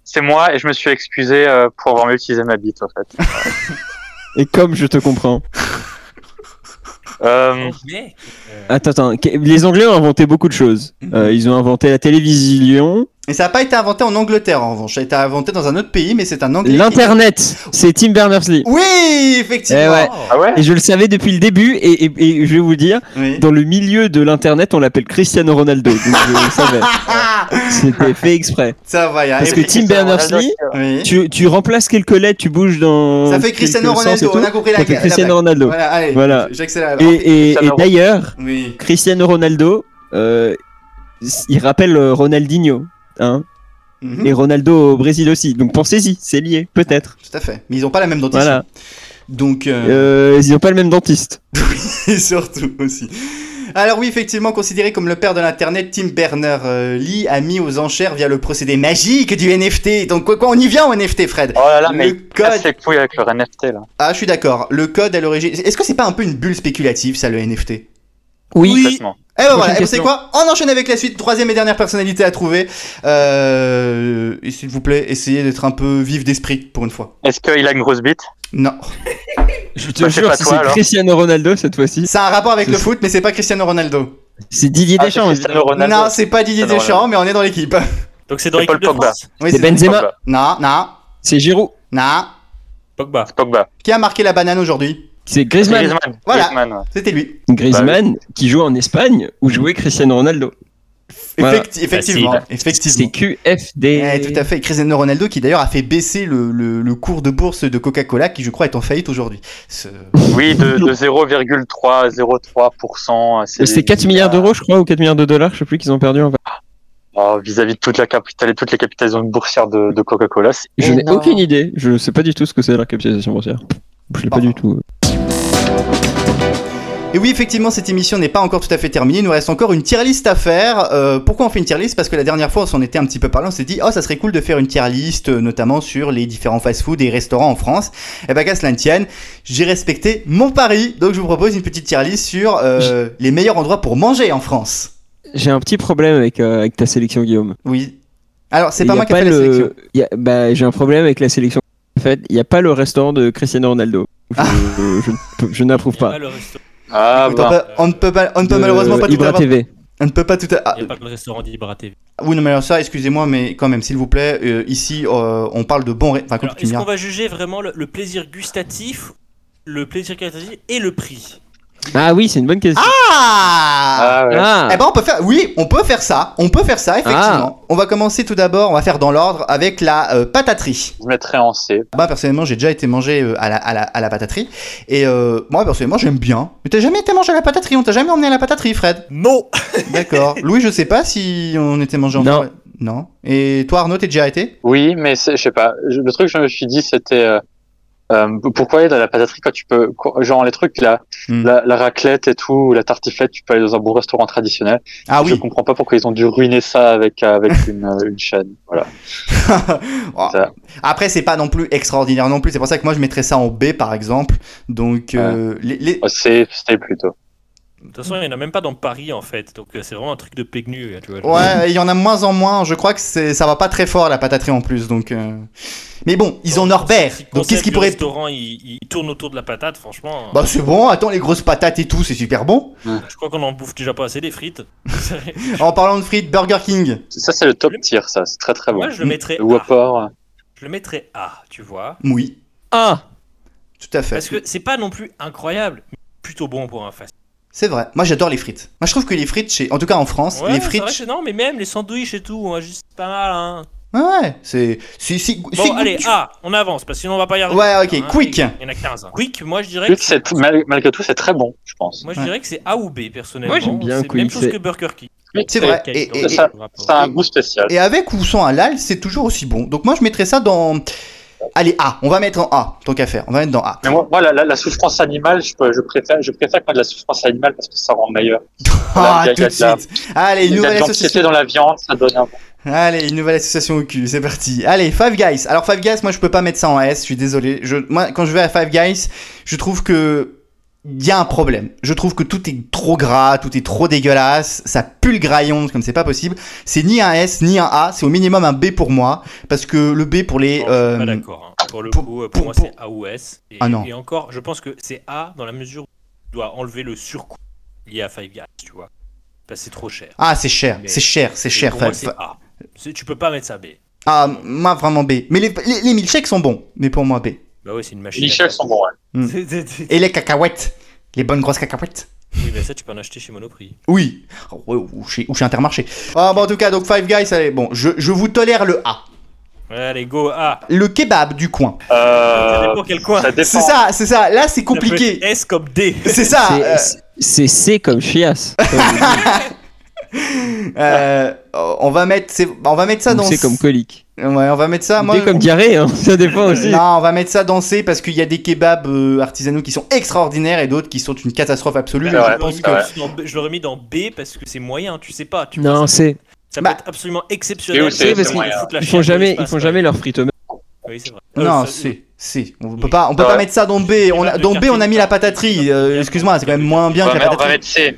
c'est moi et je me suis excusé euh, pour avoir mieux utilisé ma bite en fait. Et comme je te comprends. Euh, Anglais Attends, attends. Les Anglais ont inventé beaucoup de choses. Euh, ils ont inventé la télévision, Et ça n'a pas été inventé en Angleterre en revanche. Ça a été inventé dans un autre pays, mais c'est un anglais. l'internet. C'est Tim Berners-Lee. Oui, effectivement. Eh ouais. Ah ouais Et je le savais depuis le début, et, et- et je vais vous dire, Oui. dans le milieu de l'internet, on l'appelle Cristiano Ronaldo. Donc je le savais. C'était fait exprès. Ça va, y a. Parce que Tim Berners-Lee, Oui. tu, tu remplaces quelques lettres, tu bouges dans. Ça fait Cristiano Ronaldo. On a compris la. ça fait Cristiano. Ronaldo. Voilà, allez. Voilà. J'accélère. Et, et- et Cristiano- d'ailleurs, Oui. Cristiano Ronaldo, euh, il rappelle euh, Ronaldinho. Hein Mhm. Et Ronaldo au Brésil aussi. Donc pensez-y, c'est lié, peut-être. Tout à fait. Mais ils ont pas la même dentition. Voilà. Donc. euh, Euh, ils n'ont pas le même dentiste. Et surtout aussi. Alors oui, effectivement, considéré comme le père de l'internet, Tim Berners-Lee a mis aux enchères via le procédé magique du NFT. Donc quoi, quoi on y vient au NFT, Fred Oh là là, mais Le code. couilles avec leur NFT là. Ah, je suis d'accord. Le code à l'origine. Est-ce que c'est pas un peu une bulle spéculative, ça, le NFT Oui. Complètement. Eh ben voilà, et vous savez question. quoi On enchaîne avec la suite, troisième et dernière personnalité à trouver. Euh, et s'il vous plaît, essayez d'être un peu vif d'esprit pour une fois. Est-ce qu'il a une grosse bite Non. Je te Bah, c'est jure, si c'est. Cristiano Ronaldo cette fois-ci, Ça a un rapport avec le C'est- foot, mais c'est pas Cristiano Ronaldo. c'est Didier Ah, c'est Deschamps. Cristiano Ronaldo. Non, c'est pas Didier Deschamps, mais on est dans l'équipe. Donc c'est dans C'est Paul l'équipe de Pogba. France. Oui, C'est Benzema. Pogba. Non, non, C'est Giroud. non. Pogba. Pogba. Qui a marqué la banane aujourd'hui? C'est Griezmann. Griezmann. Voilà. Griezmann, ouais. C'était lui. Griezmann qui joue en Espagne où jouait Cristiano Ronaldo. Voilà. Effecti- effectivement, Facile. effectivement. C'est QFD. Eh, tout à fait. Cristiano Ronaldo qui d'ailleurs a fait baisser le, le- le cours de bourse de Coca-Cola qui je crois est en faillite aujourd'hui. Ce- Oui, de, de 0,303%. c'est- C'était 4 milliards d'euros, je crois, ou 4 milliards de dollars, je sais plus qu'ils ont perdu. en fait. Oh, Vis-à-vis de toute la capitale et toutes les capitalisations boursières de, de Coca-Cola, c'est Je n'ai aucune idée. Je sais pas du tout ce que c'est la capitalisation boursière. Je l'ai pas du tout. Et oui, effectivement, cette émission n'est pas encore tout à fait terminée. Il nous reste encore une tier list à faire. Euh, pourquoi on fait une tier list? Parce que la dernière fois, on s'en était un petit peu parlé. On s'est dit, oh, ça serait cool de faire une tier list, euh, notamment sur les différents fast-food et restaurants en France. Et ben, qu'à cela ne tienne, j'ai respecté mon pari. Donc, je vous propose une petite tier list sur euh, les meilleurs endroits pour manger en France. J'ai un petit problème avec, euh, avec ta sélection, Guillaume. Oui. Alors, c'est pas moi qui ai fait la le- sélection. il y a- bah, J'ai un problème avec la sélection. En fait, il n'y a pas le restaurant de Cristiano Ronaldo. Je, je, ne peux- je n'approuve Il y a pas. pas le resto- Ah, Écoute, on, bah. ne peut pas, on ne peut malheureusement pas tout Ibra avoir. TV. On ne peut pas tout. à- Ah, il y a pas le restaurant d'Ibra TV. oui, non, mais alors ça, excusez-moi, mais quand même, s'il vous plaît, euh, ici, euh, on parle de bons. ré- Enfin, Alors, quand tu Est-ce qu'on diras. va juger vraiment le, le plaisir gustatif, le plaisir gustatif et le prix? Ah oui, c'est une bonne question. Ah Ah, ouais. Ah, Eh ben on peut faire, oui, on peut faire ça, on peut faire ça effectivement. On va commencer tout d'abord, on va faire dans l'ordre avec la euh, pataterie. Je mettrais en C. Moi personnellement, j'ai déjà été mangé euh, à, la, à, la, à la pataterie et euh, moi personnellement, j'aime bien. Mais t'as jamais été mangé à la pataterie On t'a jamais emmené à la pataterie, Fred? Non D'accord. Louis, je sais pas si on était mangé Non. ensemble. Non. Et toi, Arnaud, t'es déjà été? Oui, mais c'est- je sais pas. Le truc que je me suis dit, c'était euh, pourquoi aller dans la pataterie quand tu peux, genre les trucs là, Hmm. la, la raclette et tout, ou la tartiflette, tu peux aller dans un bon restaurant traditionnel. Ah Je oui. comprends pas pourquoi ils ont dû ruiner ça avec avec une, euh, une chaîne. Voilà. Oh. Après, c'est pas non plus extraordinaire non plus. C'est pour ça que moi, je mettrais ça en B, par exemple. Donc, euh, les, les- Oh, plutôt. De toute façon, il n'y en a même pas dans Paris en fait, donc euh, c'est vraiment un truc de pégnu. Tu vois, Ouais, il y en a moins en moins. Je crois que c'est, ça va pas très fort la pataterie en plus, donc. euh. Mais bon, ils ont Norbert. Si Donc qu'est-ce concept qui du pourrait restaurant il, il tourne autour de la patate, franchement. Bah c'est bon. Attends, les grosses patates et tout, c'est super bon. Je crois qu'on en bouffe déjà pas assez des frites. En parlant de frites, Burger King. Ça c'est le top tier, ça. C'est très très bon. Moi, je le mettrais A. Whopper. Je le mettrais A, tu vois. Oui, ah, tout à fait. Parce que c'est pas non plus incroyable, mais plutôt bon pour un fast. C'est vrai. Moi, j'adore les frites. Moi, je trouve que les frites, chez... en tout cas en France, Ouais, les frites. vrai que non, mais même les sandwichs et tout, hein, juste pas mal. Hein. Ouais, ouais. C'est, Bon, allez, A, on avance, parce que sinon on va pas y arriver. Ouais, ok. Hein, Quick. Il y en a 15. hein. Quick, moi je dirais Quick, que c'est mal- malgré tout, c'est très bon, je pense. Moi je Ouais. dirais que c'est A ou B personnellement. Moi, j'aime bien C'est la même Quick, chose que Burger King. C'est vrai. Et, ça- rapport. C'est un goût spécial. et avec ou sans halal, c'est toujours aussi bon. Donc moi, je mettrais ça dans. Allez, A. On va mettre en A. Tant qu'à faire. On va mettre dans A. Mais moi, moi la, la, la souffrance animale, je, peux- je préfère, je préfère quand de la souffrance animale parce que ça rend meilleur. Ah, tout de la- suite. Allez, une nouvelle association. dans la viande, ça donne un Allez, une nouvelle association au cul, c'est parti. Allez, Five Guys. Alors Five Guys, moi je peux pas mettre ça en S, je suis désolé. Je, moi, quand je vais à Five Guys, je trouve que il y a un problème. Je trouve que tout est trop gras, tout est trop dégueulasse, ça pue le graillon comme c'est pas possible. C'est ni un S ni un A, c'est au minimum un B pour moi, parce que le B pour les. Non, suis euh, pas d'accord. hein. Pour le pour- coup, pour, pour- moi pour- c'est A ou S. Et, Ah non. et encore, je pense que c'est A dans la mesure où tu dois enlever le surcoût lié à Five Guys, tu vois. Parce que c'est trop cher. Ah, c'est cher, c'est cher, c'est cher. Pour moi, Five- c'est A. C'est- Tu peux pas mettre ça B. Ah, moi vraiment B. Mais les, les, les milkshakes sont bons, mais pour moi B. Bah ouais, c'est une machine. Les chefs sont bons, ouais. Mm. C'est- Et les cacahuètes, les bonnes grosses cacahuètes. Oui, mais ça, tu peux en acheter chez Monoprix. Oui, ou, chez, ou chez Intermarché. Ah, bon, en tout cas, donc Five Guys, allez, bon, je, je vous tolère le A. Ouais, allez, go A. Le kebab du coin. Ça Euh, dépend quel coin. ça. C'est ça, c'est ça. Là, c'est Ça compliqué. S comme D. C'est ça. c'est- euh, c'est C comme chiasse. Euh, on va mettre, c'est- on va mettre ça dans. C'est comme colique. Ouais, on va mettre ça. Moi, c'est comme diarrhée, hein. ça dépend aussi. Non, on va mettre ça dans C parce qu'il y a des kebabs euh, artisanaux qui sont extraordinaires et d'autres qui sont une catastrophe absolue. C'est je pense que l'aurais mis dans B- je l'aurais mis dans B parce que c'est moyen, tu sais pas. Tu Non, c'est. ça Bah, peut être absolument exceptionnel. c'est, parce c'est qu'ils moyen. foutent la Ils font jamais, ils font jamais leurs frites eux-mêmes. Oui, c'est vrai. non, Euh, ça- C, C. On peut pas, on peut Ouais. pas mettre ça dans B. On a, de dans B, on a mis la pataterie. Euh, Excuse-moi, c'est quand même moins bien que la mettre- on va pataterie. mettre C.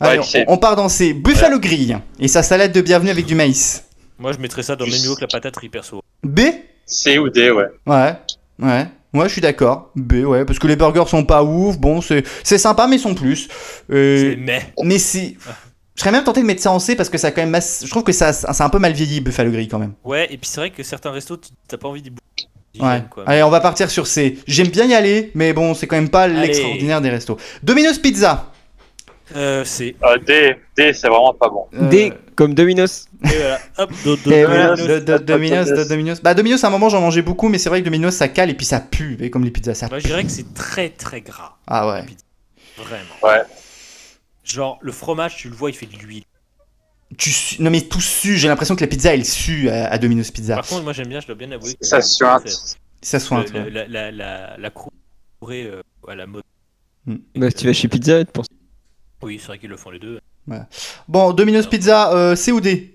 Allez, Ouais, on, on part dans C. Buffalo Grill et sa salade de bienvenue avec du maïs. Moi, je mettrais ça dans le même niveau que la pataterie, perso. B C ou D, ouais. Ouais, ouais. Moi, je suis d'accord. B, ouais, parce que les burgers sont pas ouf. Bon, c'est c'est sympa, mais ils sont plus. Euh, C'est mais. mais c'est. Je serais même tenté de mettre ça en C parce que ça a quand même. masse- Je trouve que ça, c'est un peu mal vieilli, Buffalo Grill quand même. Ouais, et puis c'est vrai que certains restos, tu- t'as pas envie d'y Ouais. Allez, on va partir sur C. J'aime bien y aller, mais bon, c'est quand même pas l'extraordinaire des restos. Domino's Pizza. Euh, c'est. Euh, D, D, c'est vraiment pas bon. Euh, D comme Domino's. Et voilà, hop, do- do- Et do- voilà, do- de- de- Domino's, Domino's. Bah, Domino's, à un moment, j'en mangeais beaucoup, mais c'est vrai que Domino's, ça cale et puis ça pue. Et comme les pizzas, ça Moi, je dirais que c'est très très gras. Ah ouais. Vraiment. Ouais. Genre, le fromage, tu le vois, il fait de l'huile. Tu su- Non, mais tout sue. J'ai l'impression que la pizza, elle sue à, à Domino's Pizza. Par contre, moi, j'aime bien, je dois bien avouer. que Ça suinte. Ça soin. le- le- la, la, la, la euh, à la mode. Bah, si tu vas chez Pizza, tu penses. Oui, c'est vrai qu'ils le font les deux. Bon, Domino's Pizza, euh, C ou D?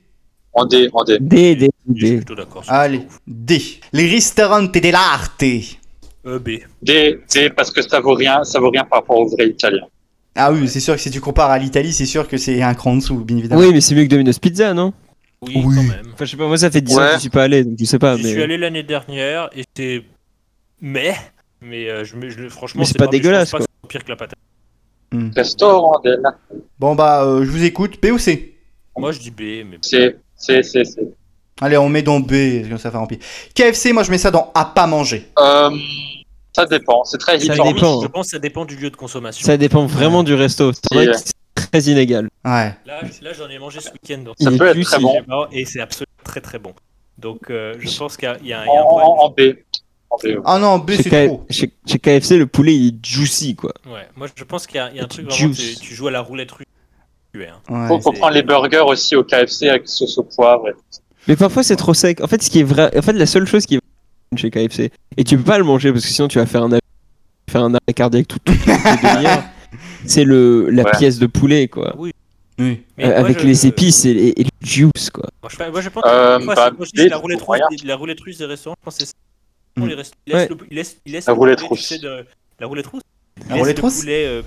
En D, en D. D, D, Je suis D. plutôt d'accord. c'est Allez, ouf. D. Les ristoranti dell'arte. Euh, B. D, D, parce que ça vaut rien, ça vaut rien par rapport au vrai italien. Ah oui, c'est sûr que si tu compares à l'Italie, c'est sûr que c'est un cran en dessous, bien évidemment. Oui, mais c'est mieux que Domino's Pizza, non? Oui, Oui. quand même. Enfin, je sais pas, moi ça fait 10 ans Ouais. que je suis pas allé, donc je sais pas. J'y Mais... suis allé l'année dernière et c'est. Mais. Mais euh, je, me- je, franchement, Mais c'est pas mais je pense dégueulasse, pas quoi. que c'est pire que la patate. Restaurant D, là. Bon bah, euh, je vous écoute. B ou C? Moi, je dis B, mais. C, C, C, C. Allez, on met dans B, ça fait remplir. KFC, moi je mets ça dans à pas manger. Euh, ça dépend, c'est très Ça dépend. Je pense que ça dépend du lieu de consommation. Ça dépend vraiment du resto. C'est vrai que c'est très inégal. Ouais. Là, là j'en ai mangé ce week-end. donc Ça peut être très bon. Et c'est absolument très très bon. Donc, euh, je pense qu'il y a, il y a un, En, problème. en B. Ouais. Ah non, B Chez, c'est K- trop. chez- chez KFC, le poulet il est juicy quoi. Ouais, moi je pense qu'il y a, il y a un truc vraiment, tu, tu joues à la roulette russe. Tu es, hein. Ouais. Faut, faut prendre les burgers aussi au KFC avec sauce au poivre. et- Mais parfois c'est trop sec. En fait, ce qui est vrai, en fait, la seule chose qui est vraie chez KFC, et tu peux pas le manger parce que sinon tu vas faire un arrêt, faire un arrêt cardiaque tout, tout, c'est le la Ouais. pièce de poulet quoi, Oui. Euh, avec je- les épices et, et- et le juice quoi. Moi je, moi, je pense Euh, bah, la roulette russe, des- la roulette russe des restaurants. Je pense que c'est ça. Mm. Les restos- ils laissent Ouais. le- ils laissent- ils laissent La le roulette poulet, rousse. tu sais, de- La roulette rousse. La roulette le rousse poulet euh,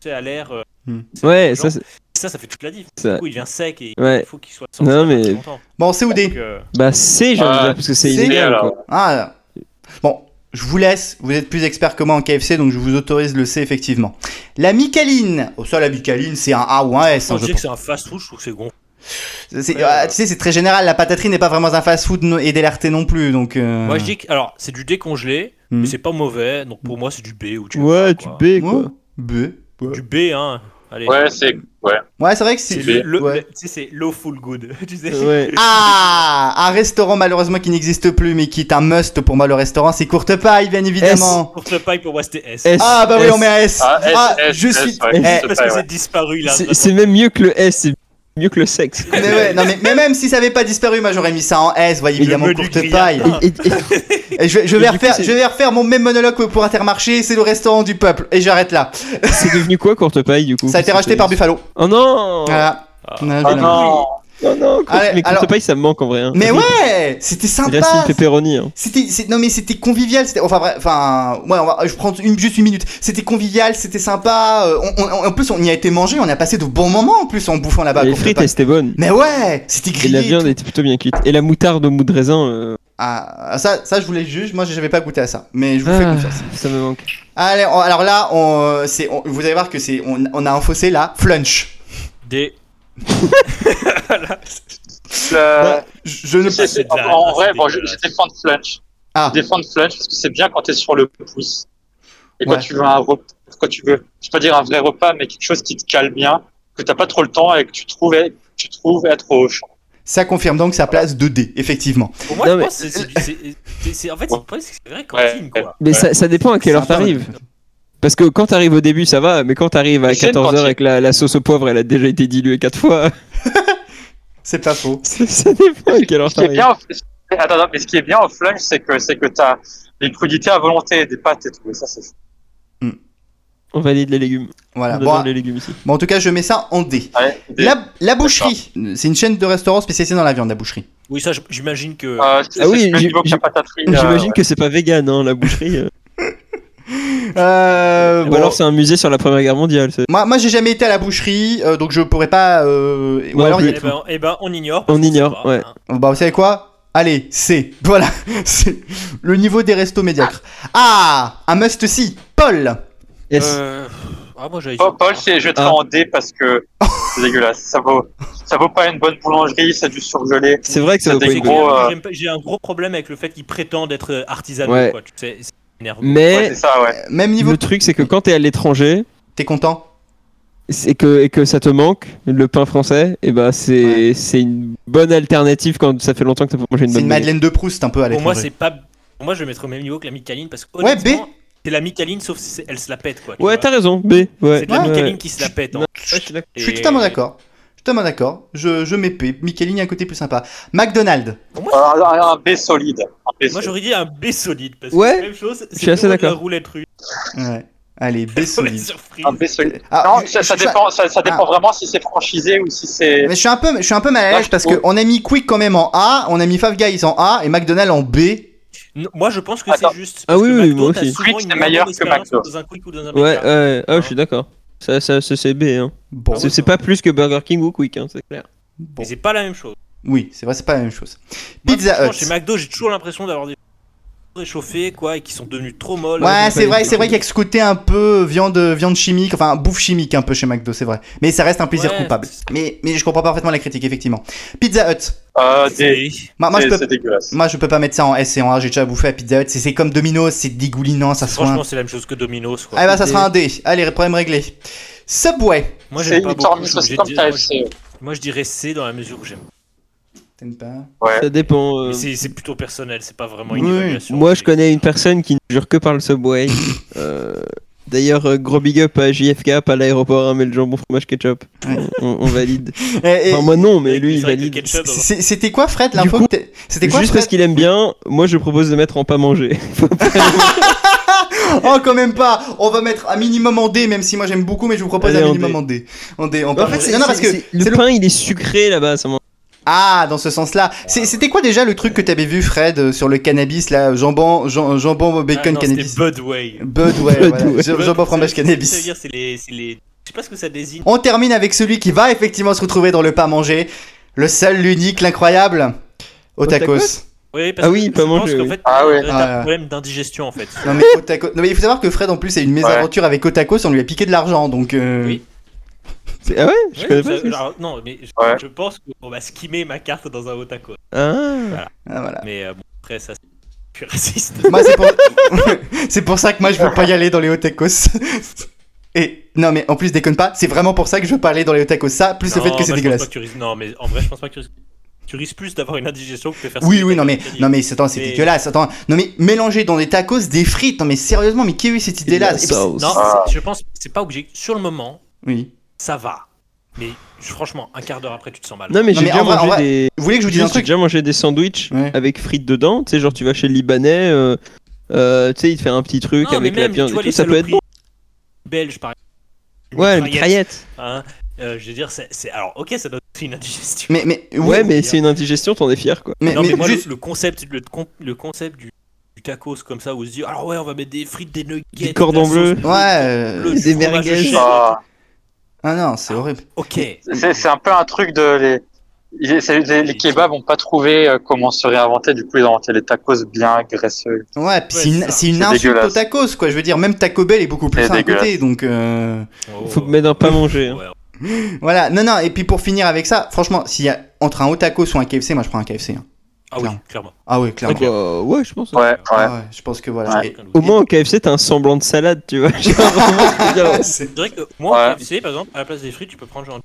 plus- à l'air. euh, Mm. c'est Ouais, ça, c'est- ça, ça fait toute la diff. ça- Du coup, il devient sec et Ouais. il faut qu'il soit sorti Non, mais-. Bon, C ou D euh, bah c'est j'ai envie de Euh, dire parce que c'est c'est- illégal alors. quoi. Ah. Bon, je vous laisse. Vous êtes plus expert que moi en KFC, donc je vous autorise le C effectivement. La Micaline. Oh ça, la Micaline, c'est un A ou un S. hein, je dis que c'est un fast-food, je trouve que c'est gonflé. Ouais, ah, tu sais, c'est très général. La pataterie n'est pas vraiment un fast-food et délarté non plus, donc. euh, Moi, je dis que. Alors, c'est du décongelé, Hmm. mais c'est pas mauvais. Donc, pour moi, c'est du B ou du Ouais, A, du. B quoi. ouais, B. Ouais, Du B, hein. Allez. Ouais, c'est. Ouais. Ouais, c'est vrai que c'est. C'est le, le- ouais. le- tu sais, c'est low full good. tu sais. Ouais. Ah, un restaurant malheureusement qui n'existe plus, mais qui est un must pour moi le restaurant, c'est Courte Paille, bien évidemment. Pour le paille, pour moi, c'était S. S. Ah bah oui, on met un S. Ah, S, Ah, S, je S, suis. ouais, Eh, Parce que ouais. c'est disparu là. C'est même mieux que le S, c'est mieux que le sexe. mais ouais, non mais, mais même si ça avait pas disparu, moi j'aurais mis ça en S, voyez évidemment Courte. Paille. Et- et- et- Et je, vais- je vais Et du coup, refaire, c'est- je vais refaire mon même monologue pour Intermarché, c'est le restaurant du peuple. Et j'arrête là. c'est devenu quoi courte paille du coup? Ça a été racheté par Buffalo. Oh non Voilà. Ah. Ah non Non, non, Allez, mais courte alors- paille ça me manque en vrai. hein. Mais ouais, c'était Il reste sympa. une pepperoni. Hein. C'était, non mais c'était convivial, c'était, enfin bref, enfin, ouais, on va, je prends une, juste une minute. C'était convivial, c'était sympa. euh, on- on- en plus, on y a été mangé, on a passé de bons moments en plus en bouffant là-bas. les frites étaient bonnes. Mais ouais, c'était Et grillé. la et viande tout. était plutôt bien cuite. Et la moutarde au mou de raisin. euh, Ah, ça, ça, je voulais juge. Moi, j'avais pas goûté à ça, mais je vous fais ah, confiance. ça me manque. Allez, on- alors là, on, euh, c'est, on- vous allez voir que c'est, on, on a un fossé là, flunch. D. Le- Je je ne. de la- en, vrai, bon, je, défends de flunch. Ah. Je défends de flunch parce que c'est bien quand t'es sur le pouce. Et quand Ouais. tu veux un repas, quand tu veux, je peux pas dire un vrai repas, mais quelque chose qui te cale bien, que t'as pas trop le temps et que tu trouves, tu trouves être au champ. Ça confirme donc sa place 2D, effectivement. Pour moi, Non, je mais- pense que c'est- en fait, c'est vrai Ouais, cantine quoi. Mais Ouais. ça, ça dépend à quelle heure t'arrives. Parce que quand t'arrives au début, ça va, mais quand t'arrives à Mais c'est une 14h partie. et que la, la sauce au poivre, elle a déjà été diluée 4 fois, C'est pas faux. ça dépend à quelle heure t'arrives. attends, mais ce qui est bien au flunch, c'est que c'est que t'as une crudité à volonté des pâtes et tout. Et ça, c'est On valide les légumes. Voilà. On Bon, les légumes ici. bon, en tout cas, je mets ça en D. ouais, La, la boucherie. C'est une chaîne de restaurants spécialisée dans la viande, la boucherie. Oui, ça, j'imagine que. Euh, c'est Ah oui, que euh, J'imagine ouais. que c'est pas vegan, hein, la boucherie. euh. Ou alors c'est un musée sur la Première Guerre mondiale. Moi, moi j'ai jamais été à la boucherie, euh, donc je pourrais pas. euh, Ou alors, a eh, ben, eh ben, on ignore. On ignore, ouais. hein. Bah, vous savez quoi? Allez, c'est. Voilà. C'est le niveau des restos médiocres. Ah Un must-see. Paul Yes. Euh, Ah, moi, j'avais Paul, Paul, c'est- je Ah. en D parce que c'est dégueulasse. Ça vaut, ça vaut pas une bonne boulangerie, c'est du surgelé. C'est vrai que ça ça vaut pas des une euh, J'ai un gros problème avec le fait qu'ils prétendent être artisanaux. Ouais. Quoi. Tu sais, c'est. Ouais, Mais c'est ça, ouais. Même niveau. le truc, c'est que quand t'es à l'étranger, T'es content et que, et que ça te manque, le pain français, et bah c'est c'est une bonne alternative quand ça fait longtemps que t'as pas mangé une C'est bonne une baguette. Madeleine de Proust un peu à Pour moi, l'étranger. c'est pas. Pour moi, je vais mettre au même niveau que la Micaline parce que Ouais, B. c'est la Micaline sauf si c'est- elle se la pète quoi. Ouais, t'as raison, B. Ouais. C'est de la. Micaline qui se la pète. hein. Non, je suis. Je totalement d'accord. Je suis totalement d'accord. Je, je mets P. Michelin a un côté plus sympa. McDonald's. Moi, un, un B solide. Un B moi solide. j'aurais dit un B solide parce que Ouais, c'est la même chose. je suis assez d'accord. roulette russe. Ouais. Allez, B solide. Un B solide. Ah, non, je- ça, ça je- dépend, ça, ça dépend Ah. vraiment si c'est franchisé ou si c'est. Mais je suis un peu, je suis un peu mal à l'aise Moi, je parce qu'on a mis Quick quand même en A, on a mis Five Guys en A et McDonald's en B. Non, Moi je pense que c'est juste. Ah parce oui, que oui, McDo, moi aussi. Quick, c'est meilleur que McDo. Dans un Quick ou dans un Ouais, ouais, ah, Hein. je suis d'accord. Ça, ça, ça, c'est B. Hein. Bon, C'est c'est pas plus que Burger King ou Quick, hein, c'est clair. bon. Mais c'est pas la même chose. Oui, c'est vrai, c'est pas la même chose. Pizza Hut. Chez McDo, j'ai toujours l'impression d'avoir des réchauffés quoi et qui sont devenus trop molles. Ouais, c'est vrai, c'est vrai qu'il y a que ce côté un peu viande, viande chimique, enfin bouffe chimique un peu chez McDo, c'est vrai. Mais ça reste un plaisir Ouais, coupable. Mais, mais je comprends parfaitement la critique, effectivement. Pizza Hut. Euh, des- C'est- Moi, moi, je peux, dégueulasse. moi, je peux pas mettre ça en S et en A. J'ai déjà bouffé à Pizza Hut. C'est c'est comme Domino's, c'est dégoulinant, ça. Franchement, c'est la même chose que Domino's. Quoi. Ah bah, ça sera un D. Allez, problème réglé. Subway. Moi, C'est j'aime pas une beaucoup. Moi, je dirais C dans la mesure où j'aime. T'aimes pas Ouais. Ça dépend. euh, c'est c'est plutôt personnel, c'est pas vraiment une Oui. évaluation. Moi, je connais une personne qui ne jure que par le Subway. Euh, D'ailleurs, euh, gros big up à JFK, pas à l'aéroport, hein, mais le jambon fromage ketchup. Ouais. On, on valide. Et- et- Enfin, moi non, mais Avec- lui, il le valide. ketchup, dans un- c'est- C'était quoi, Fred, l'info coup, que t'es- C'était quoi, Juste parce Fred qu'il aime bien, moi je propose de mettre en pas manger. Oh, quand même pas On va mettre un minimum en D, même si moi j'aime beaucoup, mais je vous propose Allez, un en minimum D. en D. En D, en en pas fait, c'est- Non, parce que c'est- c'est le pain il est sucré là-bas. Ça m'en- Ah, dans ce sens-là. C'était quoi déjà le truc que t'avais vu, Fred, euh, sur le cannabis, là Jambon, jambon Ah, bacon, non, cannabis? C'était Budway. Bud, ouais, Bud, voilà. ouais. J- Bud, Jambon fromage veut- Ça veut cannabis. dire, c'est les, c'est les. Je sais pas ce que ça désigne. On termine avec celui qui va effectivement se retrouver dans le pas manger. Le seul, l'unique, l'incroyable. Otakos. Otakos Oui, parce Ah que oui, je pas pense manger, qu'en oui. fait, Ah ouais. t'as un problème d'indigestion en fait. Non mais, Otakos- non mais il faut savoir que Fred en plus a une mésaventure avec Otakos, on lui a piqué de l'argent donc. euh, Oui. C'est- Ah ouais Je Ouais, connais ça- pas. ça. alors, non, mais je, Ouais. je pense qu'on va skimmer ma carte dans un otaco. Ah. Ah, voilà. Mais euh, bon, après, ça, c'est plus raciste. Moi c'est pour... c'est pour ça que moi je veux pas y aller dans les Otakos. Et non mais en plus déconne pas, c'est vraiment pour ça que je veux pas aller dans les Otakos. Ça plus le fait que bah, c'est je pense dégueulasse. que risques- Non, mais en vrai, je pense pas que tu risques. Tu risques plus d'avoir une indigestion que de faire Oui, oui, non mais, non mais c'est attends, c'est Mais- dégueulasse. Attends, non mais mélanger dans des tacos des frites. Non mais sérieusement, mais qui a eu cette idée-là? Non, Ah. je pense que c'est pas obligé. Sur le moment, Oui. Ça va. Mais franchement, un quart d'heure après, tu te sens mal. Non mais j'ai déjà mangé vrai, des. Vous voulez que je vous dise un Juste, J'ai truc déjà mangé des sandwichs Ouais. avec frites dedans. Tu sais, genre tu vas chez le Libanais, euh, euh, tu sais, il te fait un petit truc Non, avec la viande. et vois, tout, ça peut être bon. belges, par exemple. Ouais, Une mitraillette. Hein, euh, je veux dire, c'est. Alors, ok, ça donne une indigestion. Mais mais oui, Ouais, mais c'est une indigestion, t'en es fier quoi. mais, non, mais, mais moi, juste- le, concept, le, con- le concept du, du tacos comme ça, où on se dit, alors ouais, on va mettre des frites, des nuggets, Des cordons bleus. Ouais, euh, des merguez. Ah, Ah non, c'est horrible. Ok. c'est c'est un peu un truc de les. Les, les kebabs n'ont pas trouvé euh, comment se réinventer, du coup ils ont inventé les tacos bien graisseux. Ouais, puis Ouais, c'est une, une insulte dégueulasse. au tacos, quoi. Je veux dire, même Taco Bell est beaucoup plus à côté, donc euh, Oh. Faut mettre un pas manger. hein. Voilà. Non, non. Et puis pour finir avec ça, franchement, s'il y a entre un haut tacos ou un KFC, moi je prends un KFC. hein. Ah oui, clairement. Ah ouais, clairement. Bah, ouais, je pense. Ouais, ouais. Ah ouais, je pense que voilà. Ouais. Et- Au moins au KFC, t'as un semblant de salade, tu vois. C'est- dirais que moi, Ouais. au KFC, par exemple, à la place des frites, tu peux prendre genre.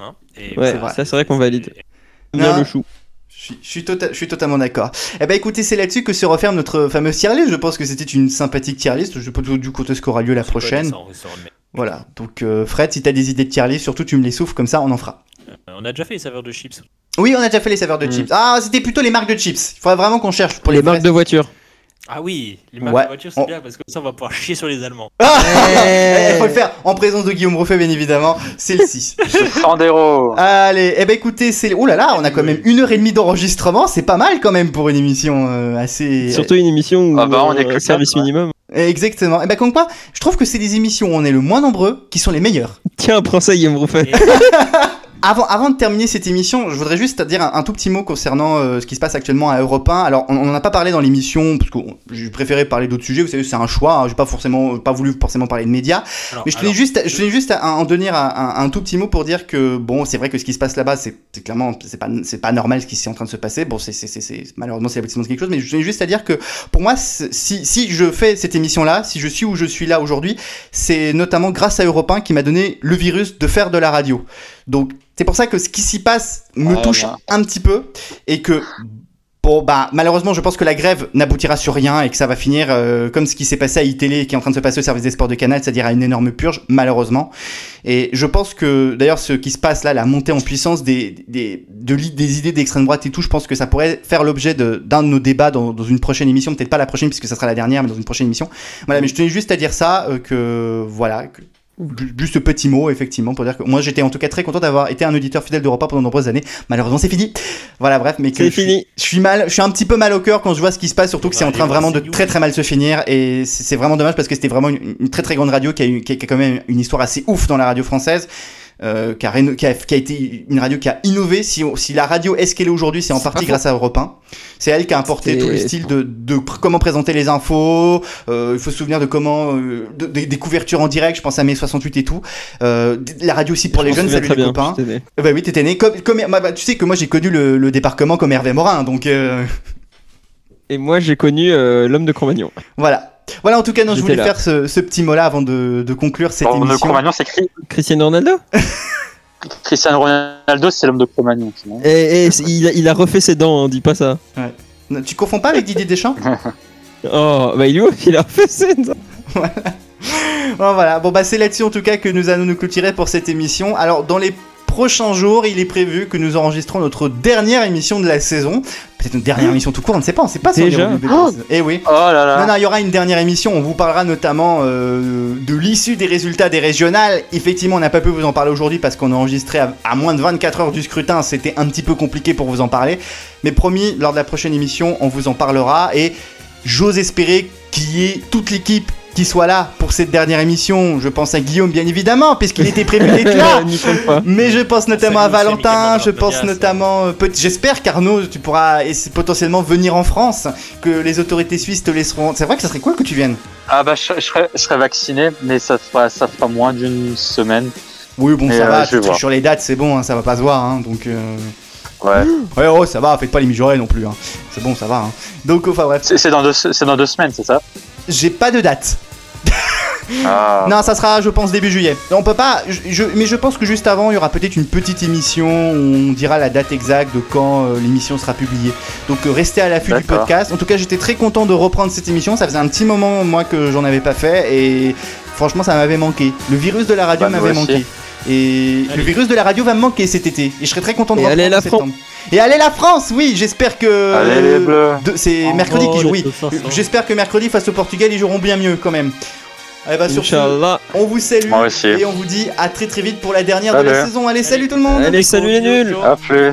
Hein, et Ouais, C'est vrai. ça c'est vrai qu'on valide. Et- Bien Non. le chou. Je suis, je suis, tota- je suis totalement d'accord. Eh ben écoutez, c'est là-dessus que se referme notre fameuse tier list. Je pense que c'était une sympathique tier list. Je sais pas du coup ce qu'aura lieu la prochaine. Voilà. Donc euh, Fred, si t'as des idées de tier list, surtout tu me les souffles comme ça, on en fera. Euh, On a déjà fait les saveurs de chips. Oui, on a déjà fait les saveurs de Mm. chips. Ah, c'était plutôt les marques de chips. Il faudrait vraiment qu'on cherche pour les, Les marques de voitures. Ah oui, les marques Ouais. de voitures, c'est On- bien parce que ça, on va pouvoir chier sur les Allemands. Ah Eh. Il faut le faire en présence de Guillaume Roffet, bien évidemment. C'est le 6. Sandero. Allez, eh ben écoutez, c'est. Ouh là là, on a quand même une heure et demie d'enregistrement. C'est pas mal quand même pour une émission euh, assez. Surtout une émission où Ah bah, on euh, est que service quatre, ouais. minimum. Exactement. Et ben comme quoi, je trouve que c'est des émissions où on est le moins nombreux qui sont les meilleures. Tiens, prends ça, Guillaume Rouffet. Avant, avant de terminer cette émission, je voudrais juste dire un, un tout petit mot concernant euh, ce qui se passe actuellement à Europe 1. Alors, on n'en a pas parlé dans l'émission, parce que j'ai préféré parler d'autres sujets. Vous savez, c'est un choix. hein, j'ai pas forcément, pas voulu forcément parler de médias. alors, Mais je tenais alors, juste, je tenais juste à, à en donner un, un- un tout petit mot pour dire que bon, c'est vrai que ce qui se passe là-bas, c'est clairement, c'est pas, c'est pas normal ce qui est en train de se passer. Bon, c'est, malheureusement, c'est l'aboutissement de quelque chose. Mais je tenais juste à dire que pour moi, si, si je fais cette émission-là, si je suis où je suis là aujourd'hui, c'est notamment grâce à Europe 1 qui m'a donné le virus de faire de la radio. Donc, c'est pour ça que ce qui s'y passe me Ah, touche un petit peu et que Bon, bah, malheureusement, je pense que la grève n'aboutira sur rien et que ça va finir euh, comme ce qui s'est passé à iTélé, qui est en train de se passer au service des sports de Canal, c'est-à-dire à une énorme purge, malheureusement. Et je pense que, d'ailleurs, ce qui se passe là, la montée en puissance des, des, de des idées d'extrême droite et tout, je pense que ça pourrait faire l'objet d'un de, nos débats dans, dans une prochaine émission, peut-être pas la prochaine puisque ça sera la dernière, mais dans une prochaine émission. Voilà, mais je tenais juste à dire ça, euh, que, voilà, que, Juste ce petit mot, effectivement, pour dire que moi j'étais en tout cas très content d'avoir été un auditeur fidèle d'Europa pendant de nombreuses années. Malheureusement, c'est fini. Voilà, bref, mais que C'est je fini. je suis mal, je suis un petit peu mal au cœur quand je vois ce qui se passe, surtout que c'est en train vraiment de très très mal se finir et c'est vraiment dommage parce que c'était vraiment une, une très très grande radio qui a, eu, qui a quand même une histoire assez ouf dans la radio française. Euh, qui, a, réno- qui, a, qui a été une radio qui a innové. Si, on- si la radio est ce qu'elle est aujourd'hui, c'est en partie grâce à Europe 1. C'est elle qui a C'était- tout le style de, de pr- comment présenter les infos. Euh, il faut se souvenir de comment euh, de- des- des couvertures en direct. Je pense à mai 68 et tout. Euh, la radio aussi pour Je les jeunes, salut les bien. copains. j'étais né. Bah oui, t'étais né. Comme, comme- bah, bah, tu sais que moi j'ai connu le, le débarquement comme Hervé Morin, donc euh, Et moi, j'ai connu l'homme de Cro-Magnon. voilà. Voilà, en tout cas, non, je voulais là. faire ce, ce petit mot-là avant de, de conclure cette émission. Cro-Magnon, c'est Cri- Cristiano Ronaldo Cristiano Ronaldo, c'est l'homme de Cro-Magnon. Et, et il, a, il a refait ses dents, hein, dis pas ça. Non, Tu confonds pas avec Didier Deschamps Oh, bah il est ouf, il a refait ses dents. Bon, voilà. Bon, bah, c'est là-dessus en tout cas que nous allons nous clôturer pour cette émission. Alors, dans les prochains jours, il est prévu que nous enregistrons notre dernière émission de la saison. Peut-être notre dernière émission tout court, on ne sait pas, on ne sait pas si on est Déjà revenu de Oh. Eh oui. Oh là là. Non, non, il y aura une dernière émission. On vous parlera notamment euh, de l'issue des résultats des régionales. Effectivement, on n'a pas pu vous en parler aujourd'hui parce qu'on a enregistré à, à moins de 24 heures du scrutin. C'était un petit peu compliqué pour vous en parler. Mais promis, lors de la prochaine émission, on vous en parlera. Et j'ose espérer qu'il y ait toute l'équipe qui soit là pour cette dernière émission. Je pense à Guillaume, bien évidemment, puisqu'il était prévu d'être là. Mais je pense notamment à Valentin, je pense notamment, euh, j'espère qu'Arnaud, tu pourras potentiellement venir en France, que les autorités suisses te laisseront. C'est vrai que ça serait cool que tu viennes. Ah bah je, je serais, je serais vacciné, mais ça fera, ça fera moins d'une semaine. Oui, bon, Et, ça euh, va, je trucs voir. sur les dates, c'est bon, hein, ça va pas se voir, hein, donc. Euh... Ouais. Ouais, oh, ça va, faites pas les mijaurées non plus, hein. c'est bon, ça va. Hein. Donc, enfin bref, C'est dans deux, c'est dans deux semaines, c'est ça? J'ai pas de date. Ah. Non, ça sera, je pense, début juillet. On peut pas, je, je- mais je pense que juste avant, il y aura peut-être une petite émission où on dira la date exacte de quand euh, l'émission sera publiée. Donc euh, restez à l'affût du podcast. En tout cas, j'étais très content de reprendre cette émission. Ça faisait un petit moment, moi, que j'en avais pas fait et franchement, ça m'avait manqué. Le virus de la radio Bah, m'avait manqué. Et le virus de la radio va me manquer cet été. Et je serais très content de Et allez la septembre. Et allez la France, oui, j'espère que. Allez les bleus. C'est Oh, mercredi qui joue, oui. J'espère que mercredi face au Portugal, ils joueront bien mieux quand même. Eh bah, sur ce, Inch'Allah. on vous salue Moi aussi. et on vous dit à très très vite pour la dernière de la saison. Allez, salut tout le monde Allez, salut les nuls À plus.